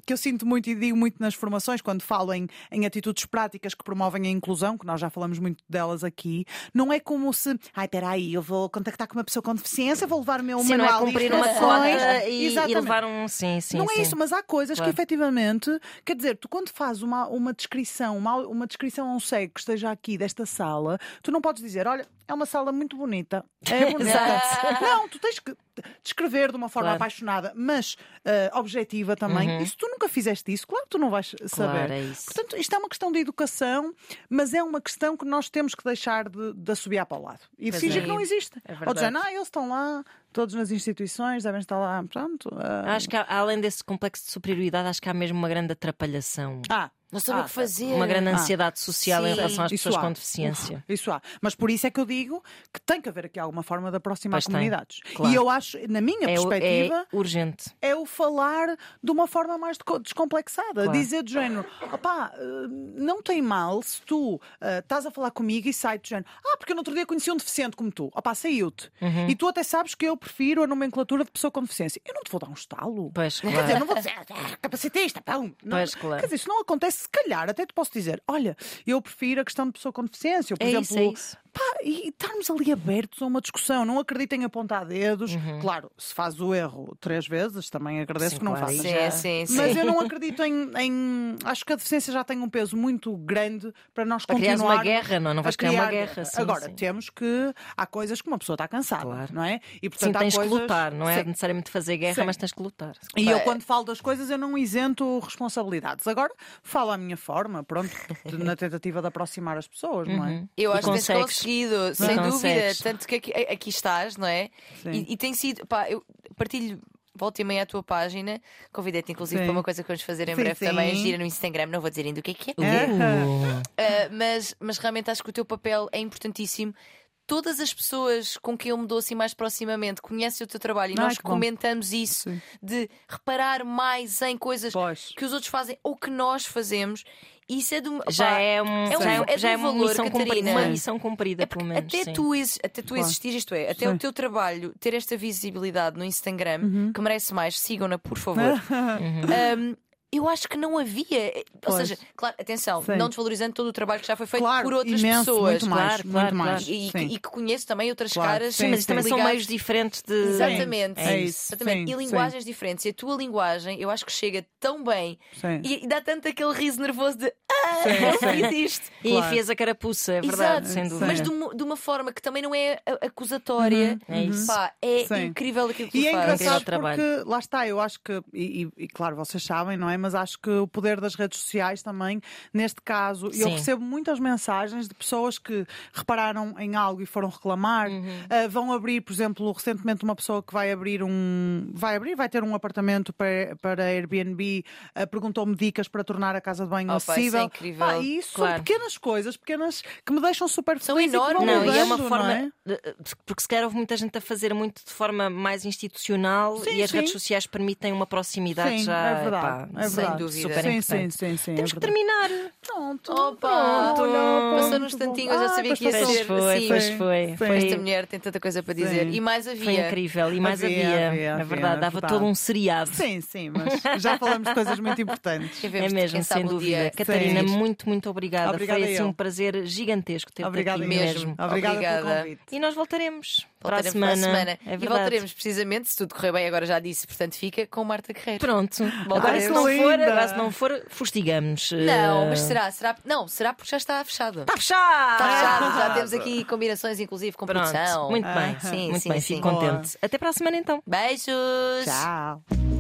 [SPEAKER 3] que eu sinto muito e digo muito nas formações, quando falo em, em atitudes práticas que promovem a inclusão, que nós já falamos muito delas aqui, não é como se, ai, peraí, eu vou contactar com uma pessoa com deficiência, vou levar o meu
[SPEAKER 1] Sim, não é
[SPEAKER 3] manual
[SPEAKER 1] cumprir uma cota e, e levar um. Sim, sim.
[SPEAKER 3] Não
[SPEAKER 1] sim.
[SPEAKER 3] é isso, mas há coisas
[SPEAKER 1] Claro.
[SPEAKER 3] que efetivamente, quer dizer, tu quando fazes uma, uma descrição, uma, uma descrição a um cego que esteja aqui desta sala, tu não podes dizer, olha, é uma sala muito bonita. É bonita. Não, tu tens que descrever de uma forma
[SPEAKER 1] Claro.
[SPEAKER 3] apaixonada, mas eh, objetiva também. E se tu nunca fizeste isso, claro que tu não vais saber.
[SPEAKER 1] Claro, é isso.
[SPEAKER 3] Portanto, isto é uma questão de educação, mas é uma questão que nós temos que deixar de, de assobiar para o lado. E
[SPEAKER 1] Pois
[SPEAKER 3] fingir
[SPEAKER 1] é.
[SPEAKER 3] que não existe.
[SPEAKER 1] É
[SPEAKER 3] Ou dizer, ah, eles estão lá, todos nas instituições, devem estar lá. Pronto. ah,
[SPEAKER 1] Acho que além desse complexo de superioridade, acho que há mesmo uma grande atrapalhação.
[SPEAKER 3] ah,
[SPEAKER 2] Não sabem
[SPEAKER 3] Ah,
[SPEAKER 2] o que fazer.
[SPEAKER 1] Uma grande
[SPEAKER 3] Ah.
[SPEAKER 1] ansiedade social em
[SPEAKER 2] Sim.
[SPEAKER 1] relação às
[SPEAKER 3] Isso
[SPEAKER 1] pessoas
[SPEAKER 3] há.
[SPEAKER 1] com deficiência.
[SPEAKER 3] Isso há. Mas por isso é que eu digo que tem que haver aqui alguma forma de aproximar
[SPEAKER 1] Pois tem.
[SPEAKER 3] comunidades.
[SPEAKER 1] Claro.
[SPEAKER 3] E eu acho, na minha
[SPEAKER 1] É, o-
[SPEAKER 3] perspectiva,
[SPEAKER 1] é urgente.
[SPEAKER 3] é o falar de uma forma mais descomplexada.
[SPEAKER 1] Claro.
[SPEAKER 3] Dizer do género, opá, eh, não tem mal se tu eh, estás a falar comigo e sai do género, ah, porque eu no outro dia conheci um deficiente como tu, opá, saiu-te.
[SPEAKER 1] Uhum.
[SPEAKER 3] E tu até sabes que eu prefiro a nomenclatura de pessoa com deficiência. Eu não te vou dar um estalo.
[SPEAKER 1] Pois,
[SPEAKER 3] Quer
[SPEAKER 1] claro.
[SPEAKER 3] dizer, não vou dizer, ah, capacitista, pão. Não,
[SPEAKER 1] Pois, claro.
[SPEAKER 3] Quer dizer, isso não acontece, se calhar, até te posso dizer, olha, eu prefiro a questão de pessoa com deficiência. Ou, por
[SPEAKER 1] É
[SPEAKER 3] exemplo,
[SPEAKER 1] isso, é isso.
[SPEAKER 3] Pá, e estarmos ali abertos a uma discussão. Não acreditem em apontar dedos.
[SPEAKER 1] Uhum.
[SPEAKER 3] Claro, se faz o erro três vezes, também agradeço
[SPEAKER 1] Sim,
[SPEAKER 3] que não
[SPEAKER 1] claro, isso
[SPEAKER 2] Sim, sim, sim.
[SPEAKER 3] Mas eu não acredito em, em- Acho que a deficiência já tem um peso muito grande para nós
[SPEAKER 1] Para
[SPEAKER 3] continuar
[SPEAKER 1] uma guerra, não, não vais criar uma guerra. sim,
[SPEAKER 3] Agora,
[SPEAKER 1] sim.
[SPEAKER 3] temos que. Há coisas que uma pessoa está cansada,
[SPEAKER 1] Claro.
[SPEAKER 3] não é? E
[SPEAKER 1] Sim,
[SPEAKER 3] portanto há
[SPEAKER 1] tens
[SPEAKER 3] coisas...
[SPEAKER 1] que lutar, não é
[SPEAKER 3] Sim.
[SPEAKER 1] necessariamente fazer guerra,
[SPEAKER 3] Sim.
[SPEAKER 1] mas tens que lutar.
[SPEAKER 3] E eu, quando falo das coisas, eu não isento responsabilidades. Agora, falo à minha forma, pronto, na tentativa de aproximar as pessoas, não é?
[SPEAKER 2] Eu
[SPEAKER 1] E
[SPEAKER 2] acho que
[SPEAKER 1] consegues.
[SPEAKER 2] conseguido, sem dúvida.
[SPEAKER 1] consegues.
[SPEAKER 2] Tanto que aqui, aqui estás, não é?
[SPEAKER 3] Sim.
[SPEAKER 2] E, e tem sido, pá, eu partilho. Volta e meia à tua página, convidei-te inclusive
[SPEAKER 3] Sim.
[SPEAKER 2] para uma coisa que vamos fazer em
[SPEAKER 3] Sim,
[SPEAKER 2] breve
[SPEAKER 3] sim.
[SPEAKER 2] também, gira no Instagram, não vou dizer ainda o que é que é.
[SPEAKER 3] Uh.
[SPEAKER 2] Uh, mas, mas realmente acho que o teu papel é importantíssimo. Todas as pessoas com quem eu me dou assim mais proximamente conhecem o teu trabalho e
[SPEAKER 3] Ai,
[SPEAKER 2] nós
[SPEAKER 3] que bom.
[SPEAKER 2] comentamos isso
[SPEAKER 3] Sim.
[SPEAKER 2] de reparar mais em coisas
[SPEAKER 3] Pois.
[SPEAKER 2] que os outros fazem ou que nós fazemos. Isso é de uma,
[SPEAKER 1] Já é, um,
[SPEAKER 2] é um-
[SPEAKER 1] já é,
[SPEAKER 2] é
[SPEAKER 1] já é
[SPEAKER 2] um
[SPEAKER 1] uma
[SPEAKER 2] valor,
[SPEAKER 1] missão cumprida, uma missão cumprida,
[SPEAKER 2] é
[SPEAKER 1] pelo menos.
[SPEAKER 2] até
[SPEAKER 1] sim.
[SPEAKER 2] tu, até tu existir, isto é, até
[SPEAKER 3] Sim.
[SPEAKER 2] o teu trabalho ter esta visibilidade no Instagram,
[SPEAKER 3] Uhum.
[SPEAKER 2] que merece mais, sigam-na, por favor. Um, eu acho que não havia. Ou
[SPEAKER 3] Pois.
[SPEAKER 2] seja, claro, atenção,
[SPEAKER 3] Sim.
[SPEAKER 2] não desvalorizando todo o trabalho que já foi feito
[SPEAKER 3] Claro,
[SPEAKER 2] por outras
[SPEAKER 3] imenso,
[SPEAKER 2] pessoas.
[SPEAKER 3] muito mais,
[SPEAKER 1] Claro,
[SPEAKER 3] muito
[SPEAKER 1] claro,
[SPEAKER 3] mais.
[SPEAKER 2] E, e-
[SPEAKER 3] sim.
[SPEAKER 2] e que conheço também outras
[SPEAKER 3] Claro,
[SPEAKER 2] caras.
[SPEAKER 3] sim,
[SPEAKER 1] Mas
[SPEAKER 3] sim.
[SPEAKER 1] também são meios diferentes de.
[SPEAKER 2] Exatamente.
[SPEAKER 3] É isso,
[SPEAKER 2] Exatamente.
[SPEAKER 3] sim,
[SPEAKER 2] e linguagens diferentes. E a tua linguagem, eu acho que chega tão bem
[SPEAKER 3] Sim.
[SPEAKER 2] e, e dá tanto aquele riso nervoso de ah,
[SPEAKER 3] Sim,
[SPEAKER 2] eu
[SPEAKER 3] sim.
[SPEAKER 2] fiz isto.
[SPEAKER 1] E
[SPEAKER 3] Claro.
[SPEAKER 1] enfias a carapuça, é verdade,
[SPEAKER 2] Exato.
[SPEAKER 1] sem dúvida.
[SPEAKER 2] Mas de uma, de uma forma que também não é acusatória.
[SPEAKER 1] Uhum, é isso.
[SPEAKER 2] Pá, é
[SPEAKER 3] Sim.
[SPEAKER 2] incrível aquilo que
[SPEAKER 3] E
[SPEAKER 2] tu
[SPEAKER 3] é
[SPEAKER 2] fazes.
[SPEAKER 3] engraçado
[SPEAKER 1] trabalho.
[SPEAKER 3] porque lá está, eu acho que, e, e- e claro, vocês sabem, não é? Mas acho que o poder das redes sociais também, neste caso, eu
[SPEAKER 1] Sim.
[SPEAKER 3] recebo muitas mensagens de pessoas que repararam em algo e foram reclamar,
[SPEAKER 1] Uhum.
[SPEAKER 3] ah, vão abrir, por exemplo, recentemente uma pessoa que vai abrir um. vai abrir, vai ter um apartamento para, para Airbnb, ah, perguntou-me dicas para tornar a casa de banho
[SPEAKER 2] Opa, isso é
[SPEAKER 3] acessível.
[SPEAKER 2] incrível.
[SPEAKER 3] Pá, isso
[SPEAKER 1] Claro.
[SPEAKER 3] são pequenas coisas, pequenas que me deixam super
[SPEAKER 2] São
[SPEAKER 3] feliz e vão
[SPEAKER 2] enormes.
[SPEAKER 1] Não, e é uma
[SPEAKER 3] mudando,
[SPEAKER 1] forma.
[SPEAKER 3] é?
[SPEAKER 1] de- Porque se calhar houve muita gente a fazer muito de forma mais institucional
[SPEAKER 3] Sim,
[SPEAKER 1] e as
[SPEAKER 3] sim.
[SPEAKER 1] redes sociais permitem uma proximidade
[SPEAKER 3] Sim,
[SPEAKER 1] já.
[SPEAKER 3] é verdade,
[SPEAKER 1] pá,
[SPEAKER 3] é
[SPEAKER 2] Sem
[SPEAKER 3] verdade.
[SPEAKER 2] dúvida.
[SPEAKER 1] Super
[SPEAKER 3] sim, sim,
[SPEAKER 1] importante.
[SPEAKER 3] sim, sim.
[SPEAKER 1] Temos
[SPEAKER 3] é
[SPEAKER 1] que
[SPEAKER 3] verdade.
[SPEAKER 1] terminar.
[SPEAKER 3] Pronto.
[SPEAKER 2] Opa,
[SPEAKER 3] Olha,
[SPEAKER 2] passou
[SPEAKER 3] pronto,
[SPEAKER 2] nos
[SPEAKER 3] bom.
[SPEAKER 2] tantinhos, eu já
[SPEAKER 3] Ah,
[SPEAKER 2] sabia que
[SPEAKER 3] pois
[SPEAKER 2] ia
[SPEAKER 3] passou.
[SPEAKER 2] ser
[SPEAKER 1] Pois foi,
[SPEAKER 2] assim.
[SPEAKER 1] pois foi.
[SPEAKER 3] Foi.
[SPEAKER 2] Esta mulher tem tanta coisa para dizer.
[SPEAKER 3] Sim.
[SPEAKER 2] E mais havia.
[SPEAKER 1] Foi incrível. E mais
[SPEAKER 3] Havia,
[SPEAKER 1] havia.
[SPEAKER 3] havia,
[SPEAKER 1] é
[SPEAKER 3] havia,
[SPEAKER 1] verdade,
[SPEAKER 3] é
[SPEAKER 1] dava
[SPEAKER 3] verdade.
[SPEAKER 1] todo um seriado.
[SPEAKER 3] Sim, sim, mas já falamos de coisas muito importantes.
[SPEAKER 1] É mesmo,
[SPEAKER 2] sabe
[SPEAKER 1] sem
[SPEAKER 2] um
[SPEAKER 1] dúvida.
[SPEAKER 2] dia-
[SPEAKER 1] Catarina,
[SPEAKER 3] Sim.
[SPEAKER 1] muito, muito obrigada.
[SPEAKER 3] Obrigada
[SPEAKER 1] Foi assim
[SPEAKER 3] eu.
[SPEAKER 1] um prazer gigantesco ter-te
[SPEAKER 3] Obrigada
[SPEAKER 1] aqui
[SPEAKER 2] mesmo.
[SPEAKER 1] mesmo.
[SPEAKER 3] Obrigada,
[SPEAKER 2] Obrigada.
[SPEAKER 3] pelo convite.
[SPEAKER 1] E nós voltaremos,
[SPEAKER 2] Voltaremos
[SPEAKER 1] para a semana. É
[SPEAKER 2] e
[SPEAKER 1] verdade.
[SPEAKER 2] voltaremos precisamente, se tudo correr bem, agora já disse, portanto fica com Marta Guerreiro.
[SPEAKER 1] Pronto. Agora,
[SPEAKER 2] Voltaremos.
[SPEAKER 1] se não for, agora, se não for, fustigamos.
[SPEAKER 2] Não,
[SPEAKER 1] Eh,
[SPEAKER 2] mas será? será? Não, será porque já está fechado.
[SPEAKER 1] Está fechado!
[SPEAKER 2] Está fechado. Já temos aqui combinações, inclusive com
[SPEAKER 1] Pronto.
[SPEAKER 2] produção.
[SPEAKER 1] Muito bem.
[SPEAKER 2] Sim,
[SPEAKER 1] muito
[SPEAKER 2] sim,
[SPEAKER 1] bem.
[SPEAKER 2] sim.
[SPEAKER 1] Fico contente. Até para a semana então.
[SPEAKER 2] Beijos!
[SPEAKER 3] Tchau.